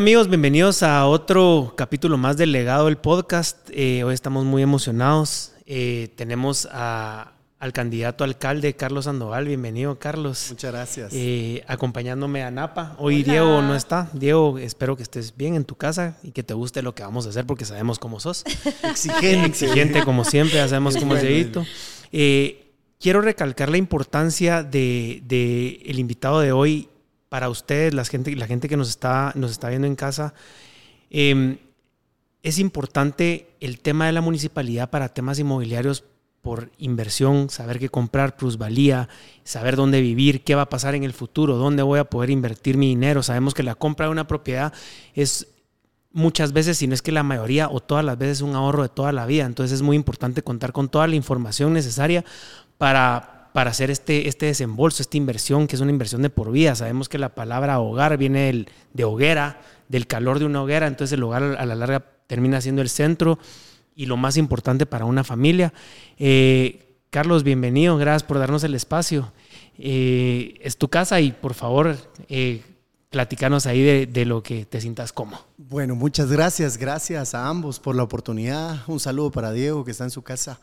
Amigos, bienvenidos a otro capítulo más del legado del podcast. Eh, hoy estamos muy emocionados. Eh, tenemos al candidato alcalde Carlos Sandoval. Bienvenido, Carlos. Muchas gracias. Eh, acompañándome a Napa. Hoy Diego no está. Diego, espero que estés bien en tu casa y que te guste lo que vamos a hacer porque sabemos cómo sos. Exigente. Exigente como siempre, ya sabemos cómo es Dieguito. quiero recalcar la importancia de, de el invitado de hoy para ustedes, la gente, la gente que nos está, nos está viendo en casa, em, es importante el tema de la municipalidad para temas inmobiliarios por inversión, saber qué comprar, plusvalía, saber dónde vivir, qué va a pasar en el futuro, dónde voy a poder invertir mi dinero. Sabemos que la compra de una propiedad es muchas veces, si no es que la mayoría o todas las veces, un ahorro de toda la vida. Entonces es muy importante contar con toda la información necesaria para para hacer este, este desembolso, esta inversión, que es una inversión de por vida. Sabemos que la palabra hogar viene de hoguera, del calor de una hoguera, entonces el hogar a la larga termina siendo el centro y lo más importante para una familia. Eh, Carlos, bienvenido, gracias por darnos el espacio. Eh, es tu casa y por favor, eh, platicanos ahí de, de, lo que te sientas como. Bueno, muchas gracias, gracias a ambos por la oportunidad. Un saludo para Diego que está en su casa.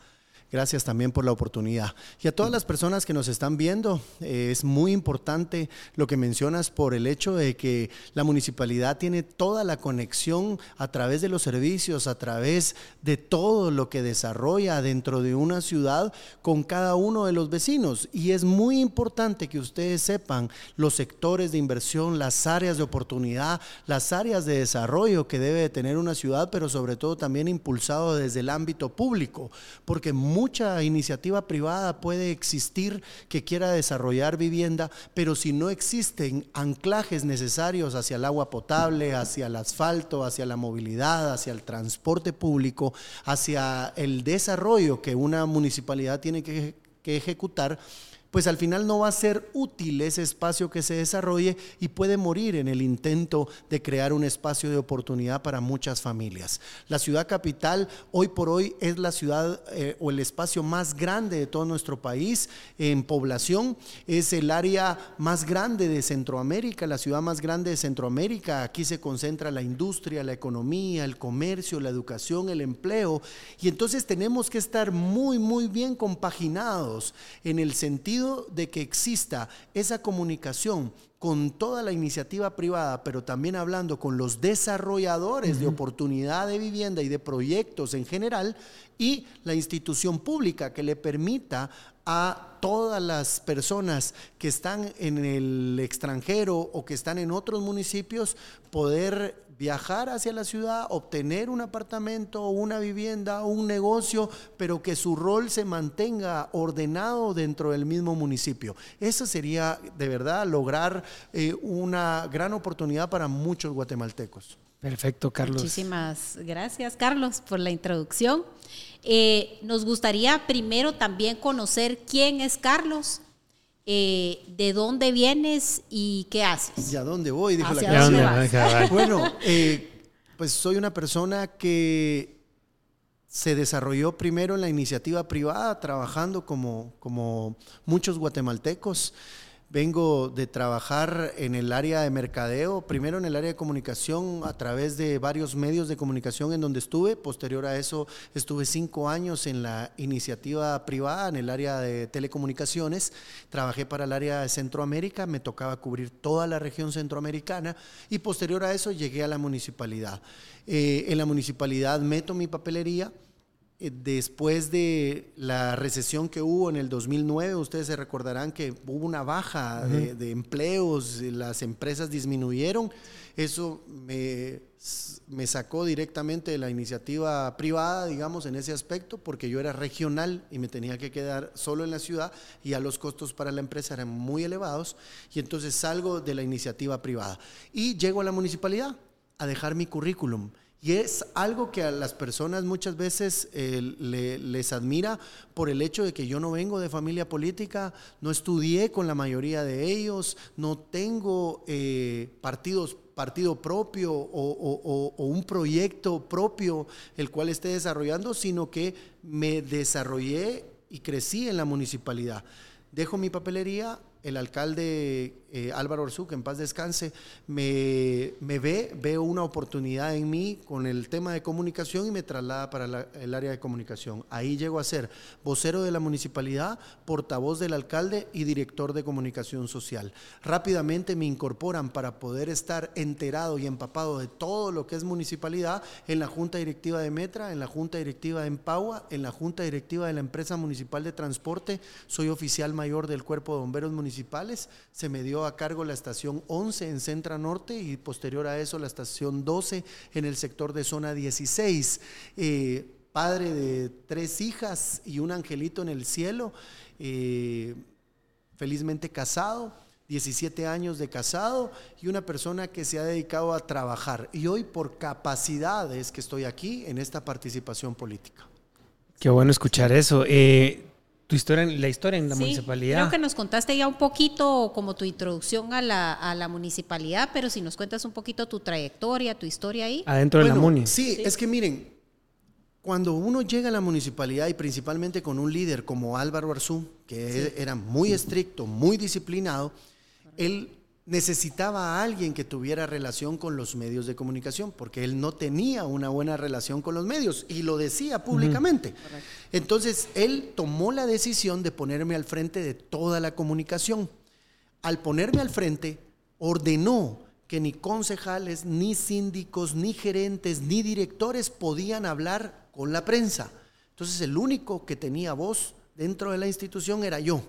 Gracias también por la oportunidad. Y a todas las personas que nos están viendo, eh, es muy importante lo que mencionas por el hecho de que la municipalidad tiene toda la conexión a través de los servicios, a través de todo lo que desarrolla dentro de una ciudad con cada uno de los vecinos. Y es muy importante que ustedes sepan los sectores de inversión, las áreas de oportunidad, las áreas de desarrollo que debe tener una ciudad, pero sobre todo también impulsado desde el ámbito público, porque mucha iniciativa privada puede existir que quiera desarrollar vivienda, pero si no existen anclajes necesarios hacia el agua potable, hacia el asfalto, hacia la movilidad, hacia el transporte público, hacia el desarrollo que una municipalidad tiene que, ejecutar, pues al final no va a ser útil ese espacio que se desarrolle y puede morir en el intento de crear un espacio de oportunidad para muchas familias. La ciudad capital hoy por hoy es la ciudad eh, o el espacio más grande de todo nuestro país en población, es el área más grande de Centroamérica, la ciudad más grande de Centroamérica. Aquí se concentra la industria, la economía, el comercio, la educación, el empleo y entonces tenemos que estar muy, muy bien compaginados en el sentido de que exista esa comunicación con toda la iniciativa privada, pero también hablando con los desarrolladores de oportunidad de vivienda y de proyectos en general, y la institución pública que le permita a todas las personas que están en el extranjero o que están en otros municipios poder viajar hacia la ciudad, obtener un apartamento una vivienda un negocio, pero que su rol se mantenga ordenado dentro del mismo municipio. Eso sería de verdad lograr eh, una gran oportunidad para muchos guatemaltecos. Perfecto, Carlos. Muchísimas gracias, Carlos, por la introducción. Eh, nos gustaría primero también conocer quién es Carlos. Eh, de dónde vienes y qué haces. ¿Y a dónde voy? Dijo la Bueno, eh, pues soy una persona que se desarrolló primero en la iniciativa privada, trabajando como, como muchos guatemaltecos. Vengo de trabajar en el área de mercadeo, primero en el área de comunicación a través de varios medios de comunicación en donde estuve. Posterior a eso estuve cinco años en la iniciativa privada, en el área de telecomunicaciones. Trabajé para el área de Centroamérica, me tocaba cubrir toda la región centroamericana y posterior a eso llegué a la municipalidad. Eh, en la municipalidad meto mi papelería después de la recesión que hubo en el 2009, ustedes se recordarán que hubo una baja de, empleos, las empresas disminuyeron. Eso me, me, sacó directamente de la iniciativa privada, digamos, en ese aspecto, porque yo era regional y me tenía que quedar solo en la ciudad y ya los costos para la empresa eran muy elevados. Y entonces salgo de la iniciativa privada y llego a la municipalidad a dejar mi currículum. Y es algo que a las personas muchas veces eh, les admira por el hecho de que yo no vengo de familia política, no estudié con la mayoría de ellos, no tengo eh, partido propio o, un proyecto propio el cual esté desarrollando, sino que me desarrollé y crecí en la municipalidad. Dejo mi papelería, el alcalde eh, Álvaro Arzú, que en paz descanse, me, me, ve, veo una oportunidad en mí con el tema de comunicación y me traslada para el área de comunicación. Ahí llego a ser vocero de la municipalidad, portavoz del alcalde y director de comunicación social. Rápidamente me incorporan para poder estar enterado y empapado de todo lo que es municipalidad en la Junta Directiva de Metra, en la Junta Directiva de Empagua, en la Junta Directiva de la Empresa Municipal de Transporte. Soy oficial mayor del Cuerpo de Bomberos Municipales. Se me dio a cargo la estación 11 en Centra Norte y posterior a eso la estación 12 en el sector de zona 16. Eh, padre de tres hijas y un angelito en el cielo, eh, felizmente casado. 17 años de casado y una persona que se ha dedicado a trabajar. Y hoy por capacidades que estoy aquí en esta participación política. Qué bueno escuchar eso. Eh, tu historia, la historia en la municipalidad. Creo que nos contaste ya un poquito como tu introducción a la, a la, municipalidad, pero si nos cuentas un poquito tu trayectoria, tu historia ahí. Adentro de la muni. Sí, es que miren, cuando uno llega a la municipalidad y principalmente con un líder como Álvaro Arzú, que era muy estricto, muy disciplinado, él necesitaba a alguien que tuviera relación con los medios de comunicación, porque él no tenía una buena relación con los medios y lo decía públicamente. Entonces, él tomó la decisión de ponerme al frente de toda la comunicación. Al ponerme al frente, ordenó que ni concejales, ni síndicos, ni gerentes, ni directores podían hablar con la prensa. Entonces, el único que tenía voz dentro de la institución era yo.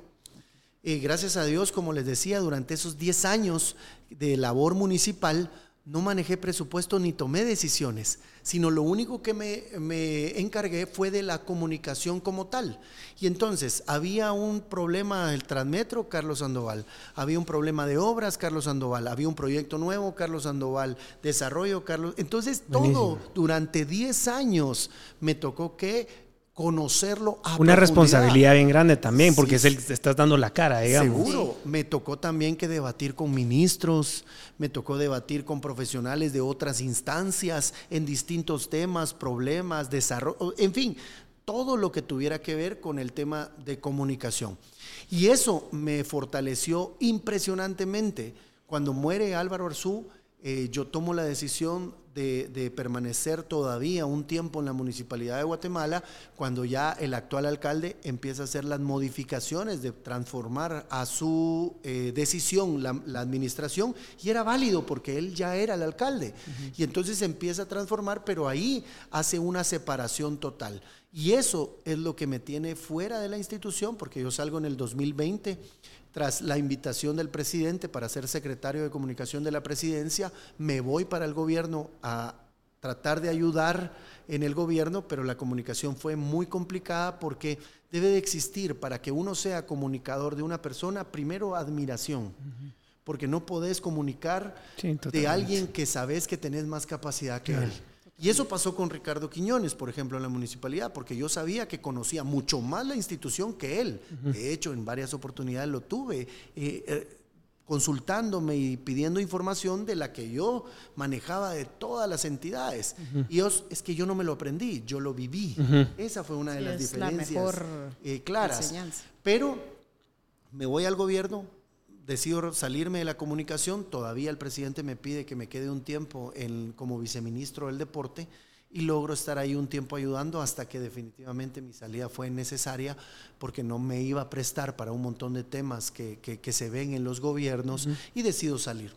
Eh, gracias a Dios, como les decía, durante esos 10 años de labor municipal, no manejé presupuesto ni tomé decisiones, sino lo único que me, me, encargué fue de la comunicación como tal. Y entonces había un problema del Transmetro, Carlos Sandoval, había un problema de obras, Carlos Sandoval, había un proyecto nuevo, Carlos Sandoval, desarrollo, Carlos. Entonces todo durante 10 años me tocó que conocerlo a Una responsabilidad bien grande también, porque es el que estás dando la cara, digamos. Seguro. Me tocó también que debatir con ministros, me tocó debatir con profesionales de otras instancias en distintos temas, problemas, desarrollo, en fin, todo lo que tuviera que ver con el tema de comunicación. Y eso me fortaleció impresionantemente. Cuando muere Álvaro Arzú, eh, yo tomo la decisión de, permanecer todavía un tiempo en la municipalidad de Guatemala cuando ya el actual alcalde empieza a hacer las modificaciones de transformar a su eh, decisión la, administración y era válido porque él ya era el alcalde. Y entonces empieza a transformar, pero ahí hace una separación total. Y eso es lo que me tiene fuera de la institución porque yo salgo en el 2020 tras la invitación del presidente para ser secretario de comunicación de la presidencia, me voy para el gobierno a tratar de ayudar en el gobierno, pero la comunicación fue muy complicada porque debe de existir para que uno sea comunicador de una persona, primero admiración. Porque no podés comunicar de alguien que sabes que tenés más capacidad que él. Y eso pasó con Ricardo Quiñones, por ejemplo, en la municipalidad, porque yo sabía que conocía mucho más la institución que él. De hecho, en varias oportunidades lo tuve. Eh, eh, consultándome y pidiendo información de la que yo manejaba de todas las entidades. Y es que yo no me lo aprendí, yo lo viví. Esa fue una de las diferencias eh, claras. Pero me voy al gobierno, decido salirme de la comunicación, todavía el presidente me pide que me quede un tiempo en, como viceministro del deporte y logro estar ahí un tiempo ayudando hasta que definitivamente mi salida fue necesaria porque no me iba a prestar para un montón de temas que, que, se ven en los gobiernos y decido salir.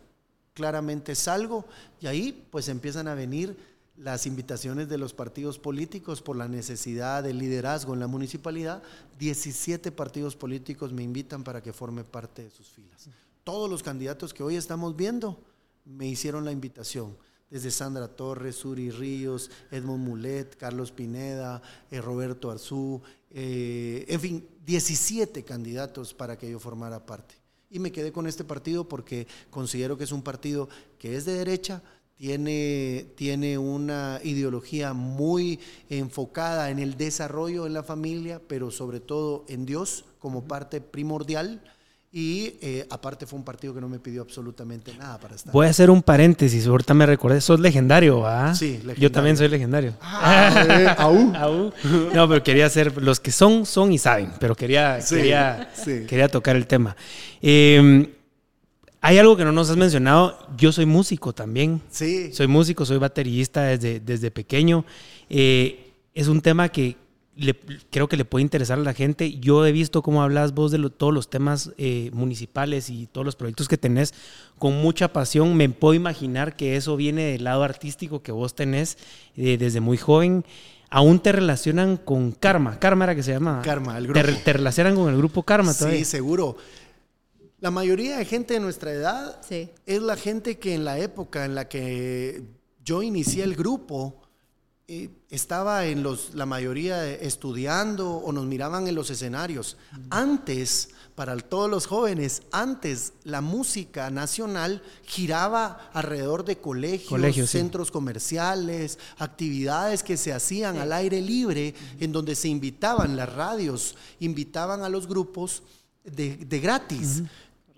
Claramente salgo y ahí pues empiezan a venir las invitaciones de los partidos políticos por la necesidad de liderazgo en la municipalidad. 17 partidos políticos me invitan para que forme parte de sus filas. Todos los candidatos que hoy estamos viendo me hicieron la invitación. Desde Sandra Torres, Suri Ríos, Edmond Mulet, Carlos Pineda, eh, Roberto Arzú, eh, en fin, 17 candidatos para que yo formara parte. Y me quedé con este partido porque considero que es un partido que es de derecha, tiene, tiene una ideología muy enfocada en el desarrollo en la familia, pero sobre todo en Dios como parte primordial. Y eh, aparte fue un partido que no me pidió absolutamente nada para estar. Voy a hacer un paréntesis, ahorita me recordé, sos legendario, ¿ah? Sí, legendario. Yo también soy legendario. Ah, ¿aú? No, pero quería hacer, los que son, son y saben, pero quería, quería, quería tocar el tema. Eh, hay algo que no nos has mencionado. Yo soy músico también. Sí. Soy músico, soy baterista desde, desde pequeño. Eh, es un tema que le- creo que le puede interesar a la gente. Yo he visto cómo hablas vos de lo- todos los temas eh, municipales y todos los proyectos que tenés con mucha pasión. Me puedo imaginar que eso viene del lado artístico que vos tenés eh, desde muy joven. Aún te relacionan con Karma. Karma era que se llama. Karma, el grupo. te relacionan con el grupo Karma todavía. Sí, seguro. La mayoría de gente de nuestra edad Sí. es la gente que en la época en la que yo inicié el grupo eh, estaba en los, la mayoría estudiando o nos miraban en los escenarios. Antes, para todos los jóvenes, antes la música nacional giraba alrededor de colegios, Colegios, sí. centros comerciales, actividades que se hacían al aire libre, en donde se invitaban las radios, invitaban a los grupos de, de gratis.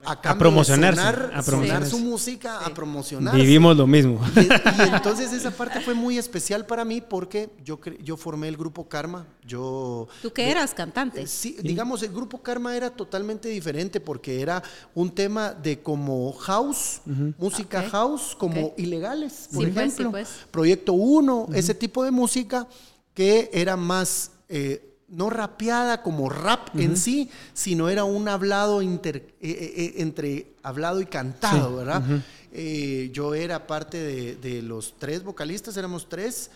A, promocionarse, sonar- a sonar promocionarse. su música, a Sí. promocionarse. Vivimos lo mismo. Y, y entonces esa parte fue muy especial para mí porque yo, yo formé el grupo Karma. Yo, ¿Tú qué eras, cantante? eh, Sí, digamos, el grupo Karma era totalmente diferente porque era un tema de como house, música house, como ilegales, por Sí, pues, ejemplo. sí, pues. Proyecto 1, ese tipo de música que era más, eh, no rapeada como rap en sí, sino era un hablado inter- eh, eh, eh, entre hablado y cantado, Sí, ¿verdad? Eh, yo era parte de, de los tres vocalistas, éramos tres,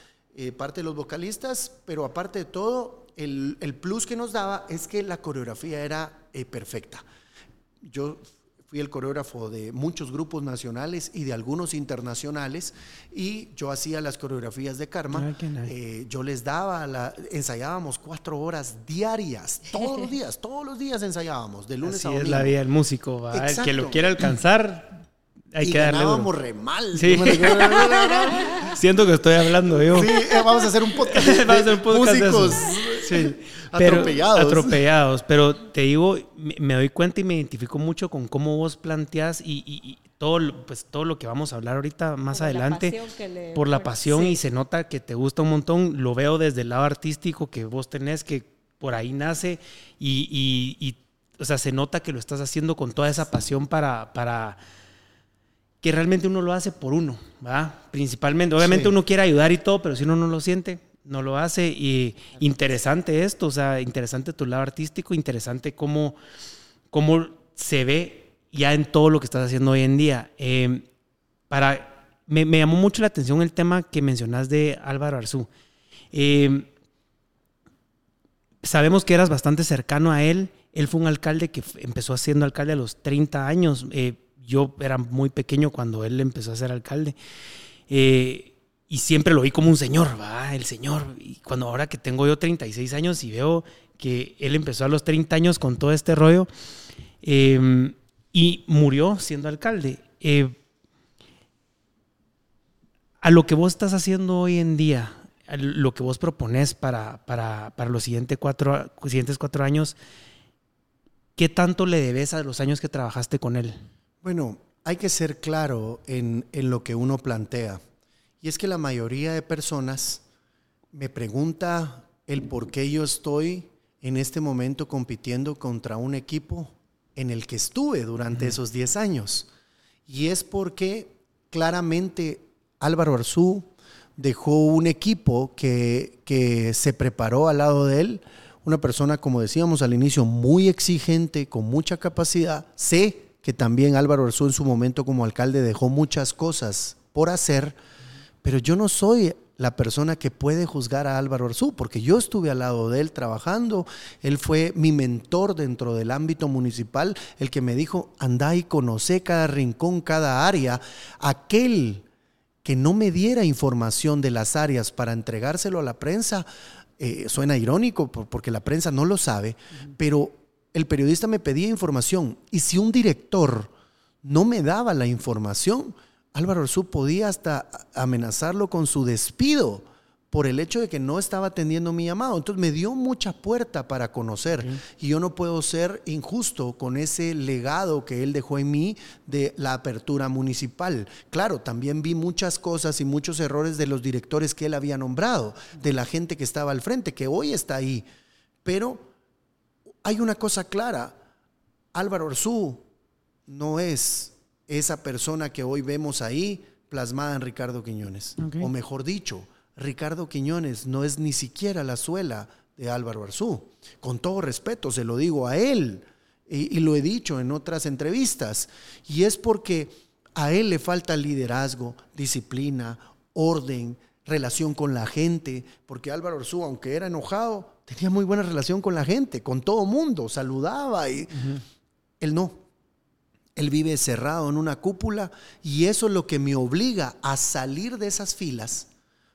parte de los vocalistas, pero aparte de todo, el, el plus que nos daba es que la coreografía era perfecta. Yo fui el coreógrafo de muchos grupos nacionales y de algunos internacionales y yo hacía las coreografías de Karma. Ah. Eh, yo les daba, la, ensayábamos cuatro horas diarias, todos los días, todos los días ensayábamos, de lunes Así a es domingo. la vida del músico. ¿va? El que lo quiera alcanzar, hay y que darle ganábamos re mal. Sí. Siento que estoy hablando yo. Sí, eh, vamos a hacer un podcast de, Vamos a hacer un podcast de músicos eso. Sí. atropellados. atropellados. Pero te digo, me, me doy cuenta y me identifico mucho con cómo vos planteas y, y- y todo, lo- pues, todo lo que vamos a hablar ahorita más Por adelante. pasión que le por la pasión Sí. y se nota que te gusta un montón. Lo veo desde el lado artístico que vos tenés, que por ahí nace y, y- y, o sea, se nota que lo estás haciendo con toda esa pasión para... para que realmente uno lo hace por uno, ¿va? Principalmente. Obviamente Sí. uno quiere ayudar y todo, pero si uno no lo siente, no lo hace. Y interesante esto, o sea, interesante tu lado artístico, interesante cómo, cómo se ve ya en todo lo que estás haciendo hoy en día. Eh, para, me, llamó mucho la atención el tema que mencionas de Álvaro Arzú. Eh, sabemos que eras bastante cercano a él. Él fue un alcalde que empezó siendo alcalde a los 30 años. Eh, yo era muy pequeño cuando él empezó a ser alcalde. Eh, y siempre lo vi como un señor, va, el señor. Y cuando ahora que tengo yo 36 años y veo que él empezó a los 30 años con todo este rollo eh, y murió siendo alcalde. Eh, a lo que vos estás haciendo hoy en día, a lo que vos propones para, para, para los cuatro, siguientes cuatro años, ¿qué tanto le debes a los años que trabajaste con él? Bueno, hay que ser claro en, en lo que uno plantea. Y es que la mayoría de personas me pregunta el por qué yo estoy en este momento compitiendo contra un equipo en el que estuve durante esos 10 años. Y es porque claramente Álvaro Arzú dejó un equipo que, que se preparó al lado de él, una persona, como decíamos al inicio, muy exigente, con mucha capacidad. Sé que también Álvaro Arzú en su momento como alcalde dejó muchas cosas por hacer, pero yo no soy la persona que puede juzgar a Álvaro Arzú, porque yo estuve al lado de él trabajando, él fue mi mentor dentro del ámbito municipal, el que me dijo, anda y conoce cada rincón, cada área, aquel que no me diera información de las áreas para entregárselo a la prensa, eh, suena irónico por- porque la prensa no lo sabe, pero el periodista me pedía información y si un director no me daba la información, Álvaro Arzú podía hasta amenazarlo con su despido por el hecho de que no estaba atendiendo mi llamado. Entonces me dio mucha puerta para conocer y yo no puedo ser injusto con ese legado que él dejó en mí de la apertura municipal. Claro, también vi muchas cosas y muchos errores de los directores que él había nombrado, de la gente que estaba al frente, que hoy está ahí. Pero hay una cosa clara, Álvaro Arzú no es esa persona que hoy vemos ahí plasmada en Ricardo Quiñones. O mejor dicho, Ricardo Quiñones no es ni siquiera la suela de Álvaro Arzú. Con todo respeto, se lo digo a él y, y lo he dicho en otras entrevistas. Y es porque a él le falta liderazgo, disciplina, orden, relación con la gente, porque Álvaro Arzú, aunque era enojado, tenía muy buena relación con la gente, con todo mundo, saludaba y él no. Él vive cerrado en una cúpula y eso es lo que me obliga a salir de esas filas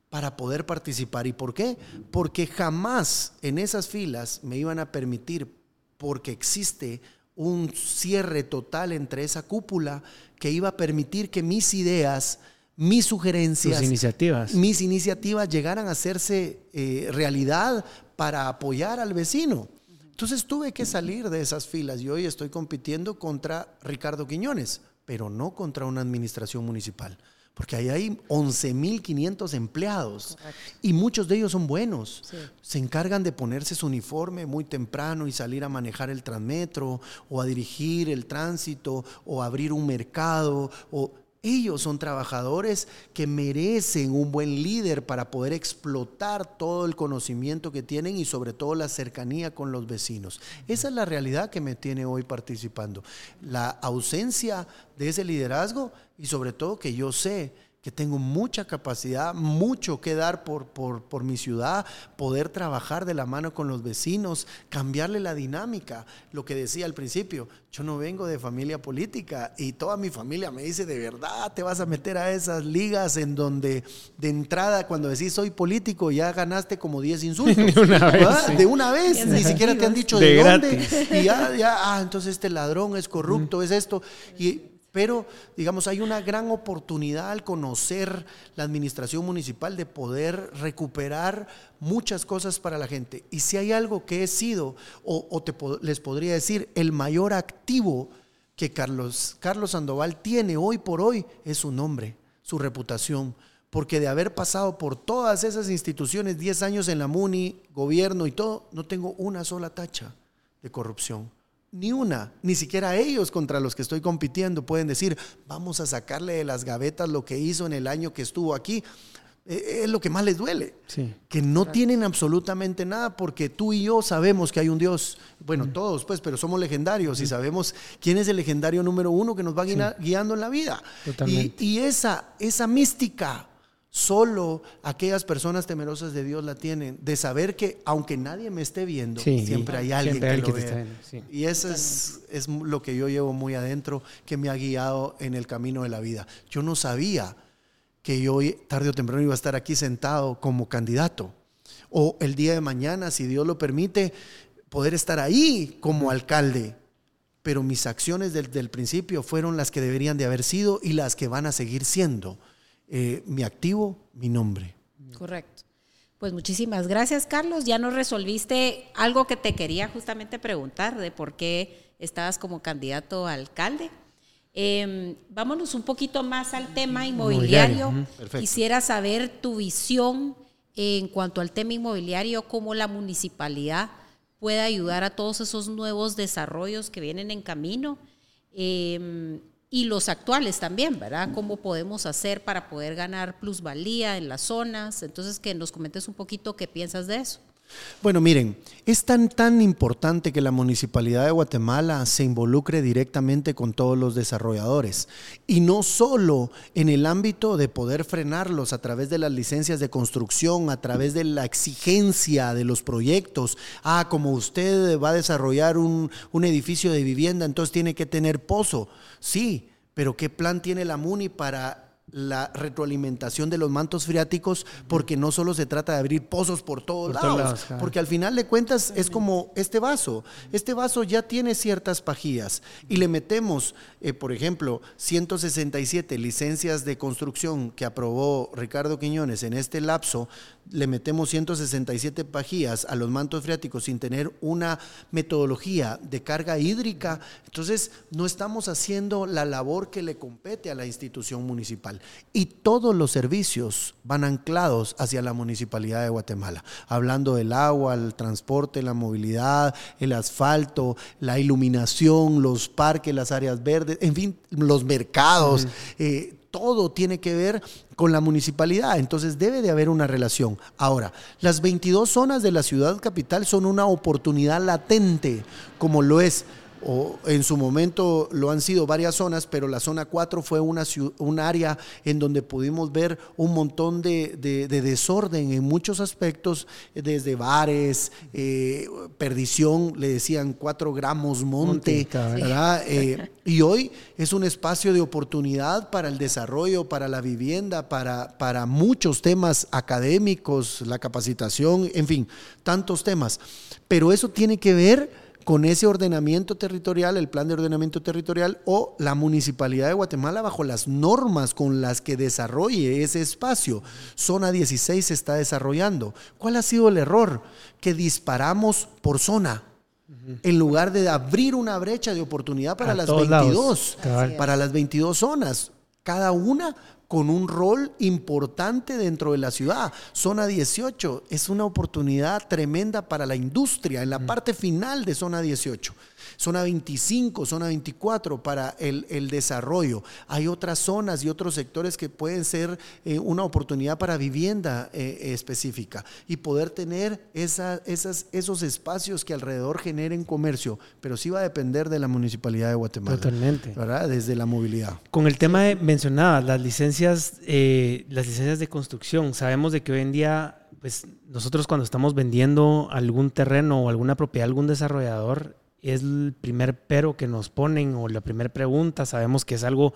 para poder participar. ¿Y por qué? Porque jamás en esas filas me iban a permitir, porque existe un cierre total entre esa cúpula que iba a permitir que mis ideas, mis sugerencias, Sus iniciativas. mis iniciativas llegaran a hacerse eh, realidad para apoyar al vecino. Entonces tuve que salir de esas filas y hoy estoy compitiendo contra Ricardo Quiñones, pero no contra una administración municipal, porque ahí hay 11.500 empleados y muchos de ellos son buenos. Sí. Se encargan de ponerse su uniforme muy temprano y salir a manejar el transmetro o a dirigir el tránsito o abrir un mercado o ellos son trabajadores que merecen un buen líder para poder explotar todo el conocimiento que tienen y sobre todo la cercanía con los vecinos. Esa es la realidad que me tiene hoy participando. La ausencia de ese liderazgo y sobre todo que yo sé que tengo mucha capacidad, mucho que dar por, por, por, mi ciudad, poder trabajar de la mano con los vecinos, cambiarle la dinámica. Lo que decía al principio, yo no vengo de familia política y toda mi familia me dice, de verdad te vas a meter a esas ligas en donde de entrada cuando decís soy político ya ganaste como 10 insultos. De una vez, sí. De una vez, ni siquiera te han dicho De de, dónde. Y ya, ya, ah, entonces este ladrón es corrupto, es esto. Y pero, digamos, hay una gran oportunidad al conocer la administración municipal de poder recuperar muchas cosas para la gente. Y si hay algo que he sido, o, les podría decir, el mayor activo que Carlos, Carlos Sandoval tiene hoy por hoy es su nombre, su reputación. Porque de haber pasado por todas esas instituciones, 10 años en la MUNI, gobierno y todo, no tengo una sola tacha de corrupción. Ni una, ni siquiera ellos contra los que estoy compitiendo pueden decir, vamos a sacarle de las gavetas lo que hizo en el año que estuvo aquí. Eh, Es lo que más les duele, Sí. que no tienen absolutamente nada porque tú y yo sabemos que hay un Dios. Bueno, todos pues, pero somos legendarios y sabemos quién es el legendario número uno que nos va guiando en la vida. Totalmente. Y, y esa, esa mística, solo aquellas personas temerosas de Dios la tienen, de saber que aunque nadie me esté viendo, Sí, siempre hay alguien que lo que te está vea. viendo, sí. Y eso es, es lo que yo llevo muy adentro, que me ha guiado en el camino de la vida. Yo no sabía que yo tarde o temprano iba a estar aquí sentado como candidato. O el día de mañana, si Dios lo permite, poder estar ahí como alcalde. Pero mis acciones desde el principio fueron las que deberían de haber sido y las que van a seguir siendo. Eh, mi activo, mi nombre. Correcto. Pues muchísimas gracias, Carlos. Ya nos resolviste algo que te quería justamente preguntar de por qué estabas como candidato a alcalde. Eh, vámonos un poquito más al tema inmobiliario. Inmobiliario. Quisiera saber tu visión en cuanto al tema inmobiliario, cómo la municipalidad puede ayudar a todos esos nuevos desarrollos que vienen en camino. Eh, y los actuales también, ¿verdad? ¿Cómo podemos hacer para poder ganar plusvalía en las zonas? Entonces, que nos comentes un poquito qué piensas de eso. Bueno, miren, es tan tan importante que la Municipalidad de Guatemala se involucre directamente con todos los desarrolladores y no solo en el ámbito de poder frenarlos a través de las licencias de construcción, a través de la exigencia de los proyectos. Ah, como usted va a desarrollar un, un edificio de vivienda, entonces tiene que tener pozo. Sí, pero ¿qué plan tiene la MUNI para la retroalimentación de los mantos freáticos? Porque no solo se trata de abrir pozos por todos Por todos lados, lados, claro. porque al final de cuentas es como este vaso. Este vaso ya tiene ciertas pajillas y le metemos, eh, por ejemplo, 167 licencias de construcción que aprobó Ricardo Quiñones en este lapso le metemos 167 pajillas a los mantos freáticos sin tener una metodología de carga hídrica, entonces no estamos haciendo la labor que le compete a la institución municipal. Y todos los servicios van anclados hacia la municipalidad de Guatemala, hablando del agua, el transporte, la movilidad, el asfalto, la iluminación, los parques, las áreas verdes, en fin, los mercados. Eh, todo tiene que ver con la municipalidad, entonces debe de haber una relación. Ahora, las 22 zonas de la ciudad capital son una oportunidad latente, como lo es o en su momento lo han sido varias zonas, pero la zona 4 fue una, un área en donde pudimos ver un montón de, desorden en muchos aspectos, desde bares, eh, perdición, le decían 4 gramos monte, ¿verdad? Eh, y hoy es un espacio de oportunidad para el desarrollo, para la vivienda, para, para muchos temas académicos, la capacitación, en fin, tantos temas. Pero eso tiene que ver con ese ordenamiento territorial, el plan de ordenamiento territorial o la municipalidad de Guatemala bajo las normas con las que desarrolle ese espacio. Zona 16 se está desarrollando. ¿Cuál ha sido el error? Que disparamos por zona. En lugar de abrir una brecha de oportunidad para las 22, para las 22 zonas, cada una con un rol importante dentro de la ciudad. Zona 18 es una oportunidad tremenda para la industria en la parte final de zona 18 zona 25, zona 24 para el, desarrollo. Hay otras zonas y otros sectores que pueden ser eh, una oportunidad para vivienda eh, específica y poder tener esas, esos espacios que alrededor generen comercio, pero sí va a depender de la municipalidad de Guatemala. Totalmente. ¿verdad? Desde la movilidad. Con el tema de mencionadas, las licencias, eh, las licencias de construcción, sabemos de que hoy en día pues nosotros cuando estamos vendiendo algún terreno o alguna propiedad algún desarrollador, es el primer pero que nos ponen o la primera pregunta. Sabemos que es algo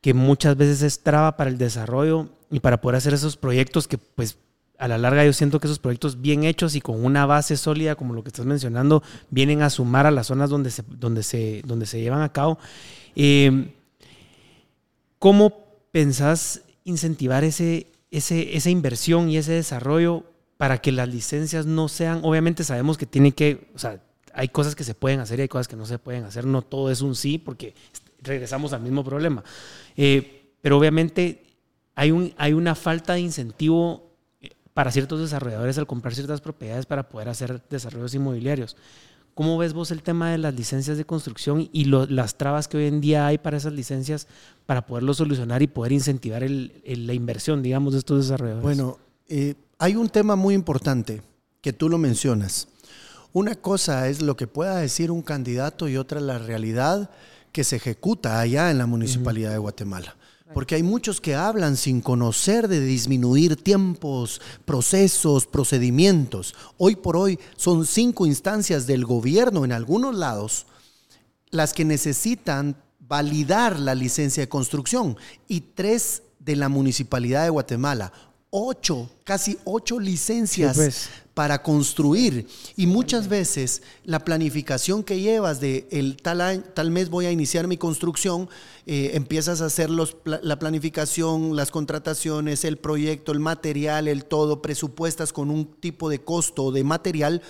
que muchas veces es traba para el desarrollo y para poder hacer esos proyectos que pues a la larga yo siento que esos proyectos bien hechos y con una base sólida como lo que estás mencionando vienen a sumar a las zonas donde se, donde se, donde se llevan a cabo. Eh, ¿Cómo pensás incentivar ese, ese, esa inversión y ese desarrollo para que las licencias no sean, obviamente sabemos que tiene que, hay cosas que se pueden hacer y hay cosas que no se pueden hacer. No todo es un sí porque regresamos al mismo problema. Eh, pero obviamente hay, un, hay una falta de incentivo eh, para ciertos desarrolladores al comprar ciertas propiedades para poder hacer desarrollos inmobiliarios. ¿Cómo ves vos el tema de las licencias de construcción y las trabas que hoy en día hay para esas licencias para poderlo solucionar y poder incentivar la inversión, digamos, de estos desarrolladores? Bueno, eh, hay un tema muy importante que tú lo mencionas. Una cosa es lo que pueda decir un candidato y otra la realidad que se ejecuta allá en la Municipalidad de Guatemala. Porque hay muchos que hablan sin conocer de disminuir tiempos, procesos, procedimientos. Hoy por hoy son cinco instancias del gobierno en algunos lados las que necesitan validar la licencia de construcción y tres de la Municipalidad de Guatemala. Ocho, casi ocho licencias pues para construir. Y muchas veces la planificación que llevas de el tal, tal mes voy a iniciar mi construcción, eh, empiezas a hacer los, la planificación, las contrataciones, el proyecto, el material, el todo, presupuestas con un tipo de costo de material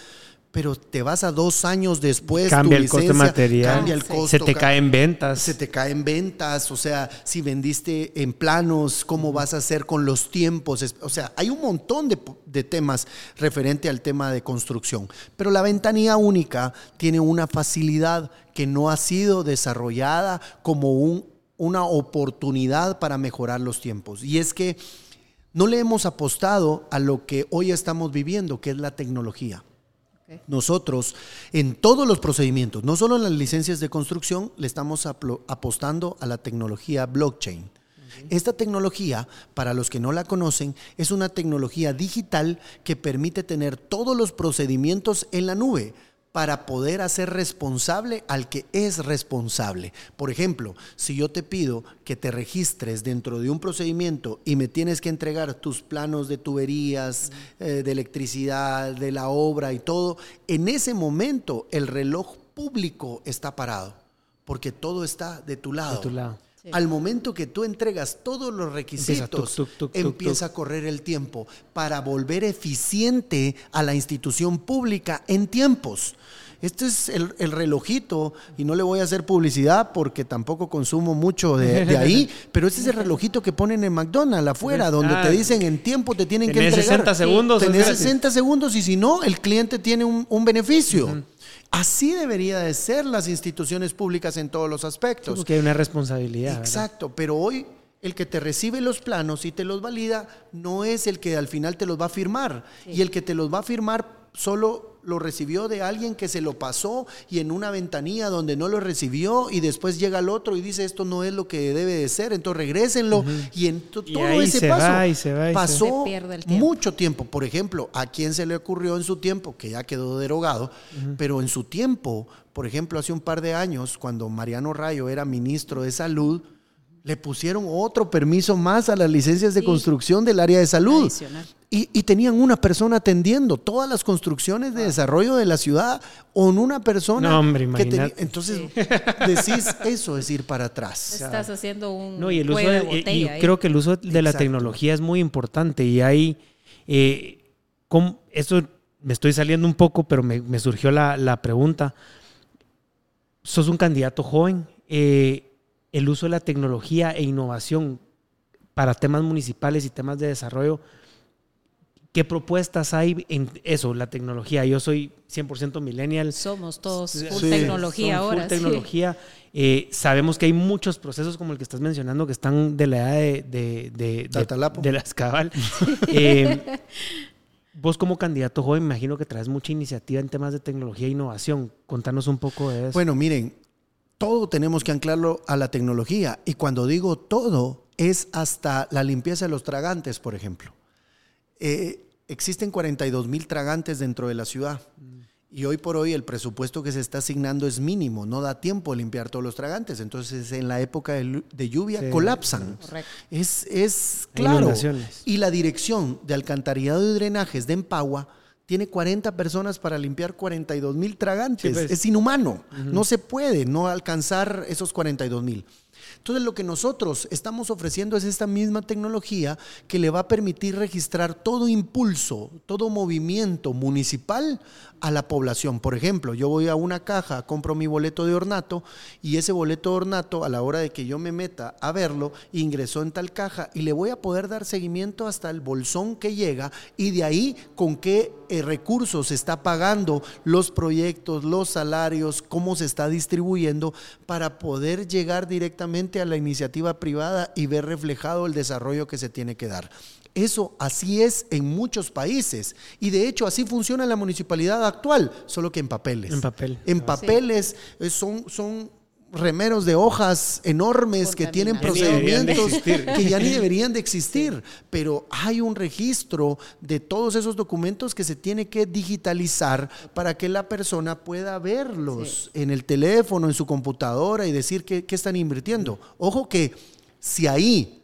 pero te vas a dos años después. Cambia el costo material. Cambia el costo. Se te caen ventas. Se te caen ventas. O sea, si vendiste en planos, ¿cómo vas a hacer con los tiempos? O sea, hay un montón de, de temas referente al tema de construcción. Pero la ventanilla única tiene una facilidad que no ha sido desarrollada como un, una oportunidad para mejorar los tiempos. Y es que no le hemos apostado a lo que hoy estamos viviendo, que es la tecnología. Nosotros, en todos los procedimientos, no solo en las licencias de construcción, le estamos apostando a la tecnología blockchain. Esta tecnología, para los que no la conocen, es una tecnología digital que permite tener todos los procedimientos en la nube para poder hacer responsable al que es responsable. Por ejemplo, si yo te pido que te registres dentro de un procedimiento y me tienes que entregar tus planos de tuberías, eh, de electricidad, de la obra y todo, en ese momento el reloj público está parado, porque todo está de tu lado. Al momento que tú entregas todos los requisitos, empieza, a correr el tiempo para volver eficiente a la institución pública en tiempos. Este es el, relojito, y no le voy a hacer publicidad porque tampoco consumo mucho de, ahí, pero este es el relojito que ponen en McDonald's afuera, donde te ah, dicen en tiempo te tienen que entregar. 60 segundos. Tenés 60 segundos y si no, el cliente tiene un, beneficio. Así debería de ser las instituciones públicas en todos los aspectos. Porque hay una responsabilidad. Exacto, pero hoy el que te recibe los planos y te los valida no es el que al final te los va a firmar. Y el que te los va a firmar solo lo recibió de alguien que se lo pasó y en una ventanilla donde no lo recibió y después llega el otro y dice esto no es lo que debe de ser, entonces regrésenlo y en todo ese paso pasó mucho tiempo. Por ejemplo, a quién se le ocurrió en su tiempo, que ya quedó derogado, pero en su tiempo, por ejemplo, hace un par de años, cuando Mariano Rayo era ministro de Salud, le pusieron otro permiso más a las licencias de construcción del área de salud. Y, tenían una persona atendiendo todas las construcciones de desarrollo de la ciudad o una persona no, hombre, que tenía. Entonces, decís eso es ir para atrás. Estás haciendo un. No, y el uso de, creo que el uso de la tecnología es muy importante. Y hay. Eh, esto me estoy saliendo un poco, pero me, surgió la, la, pregunta. Sos un candidato joven. Eh, el uso de la tecnología e innovación para temas municipales y temas de desarrollo. ¿Qué propuestas hay en eso, la tecnología? Yo soy 100% millennial. Somos todos full tecnología ahora. Full tecnología. Eh, sabemos que hay muchos procesos como el que estás mencionando que están de la edad de, de, de, de, la escabal. Eh, vos como candidato joven, me imagino que traes mucha iniciativa en temas de tecnología e innovación. Contanos un poco de eso. Bueno, miren, todo tenemos que anclarlo a la tecnología. Y cuando digo todo, es hasta la limpieza de los tragantes, por ejemplo. Eh, existen 42 mil tragantes dentro de la ciudad. Y hoy por hoy el presupuesto que se está asignando es mínimo, no da tiempo de limpiar todos los tragantes. Entonces en la época de, lluvia colapsan. Es, es claro. Y la dirección de alcantarillado y drenajes de Empagua tiene 40 personas para limpiar 42 mil tragantes. Pues. Es inhumano. No se puede no alcanzar esos 42 mil. Entonces lo que nosotros estamos ofreciendo es esta misma tecnología que le va a permitir registrar todo impulso, todo movimiento municipal a la población. Por ejemplo, yo voy a una caja, compro mi boleto de ornato y ese boleto de ornato a la hora de que yo me meta a verlo, ingresó en tal caja y le voy a poder dar seguimiento hasta el bolsón que llega y de ahí con qué recursos se está pagando los proyectos, los salarios, cómo se está distribuyendo para poder llegar directamente a la iniciativa privada y ver reflejado el desarrollo que se tiene que dar. Eso así es en muchos países y de hecho así funciona la municipalidad actual, solo que en papeles. En papel. En papeles eh, son, son remeros de hojas enormes que tienen procedimientos que ya ni deberían de existir, pero hay un registro de todos esos documentos que se tiene que digitalizar para que la persona pueda verlos en el teléfono, en su computadora y decir qué, qué están invirtiendo. Ojo que si ahí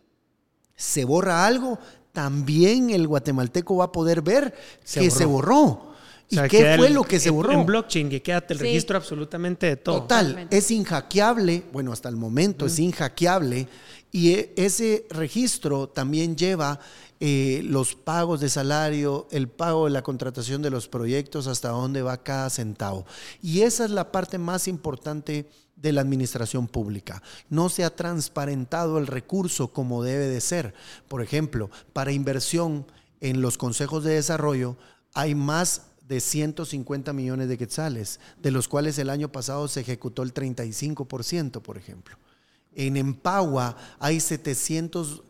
se borra algo, también el guatemalteco va a poder ver que se borró. ¿Y qué fue lo que se borró? En blockchain, que queda el registro absolutamente de todo. Total, es inhackeable, bueno, hasta el momento es inhackeable, y e, ese registro también lleva eh, los pagos de salario, el pago de la contratación de los proyectos, hasta dónde va cada centavo. Y esa es la parte más importante de la administración pública. No se ha transparentado el recurso como debe de ser. Por ejemplo, para inversión en los consejos de desarrollo hay más de 150 millones de quetzales, de los cuales el año pasado se ejecutó el 35%, por ejemplo. En Empagua hay 700,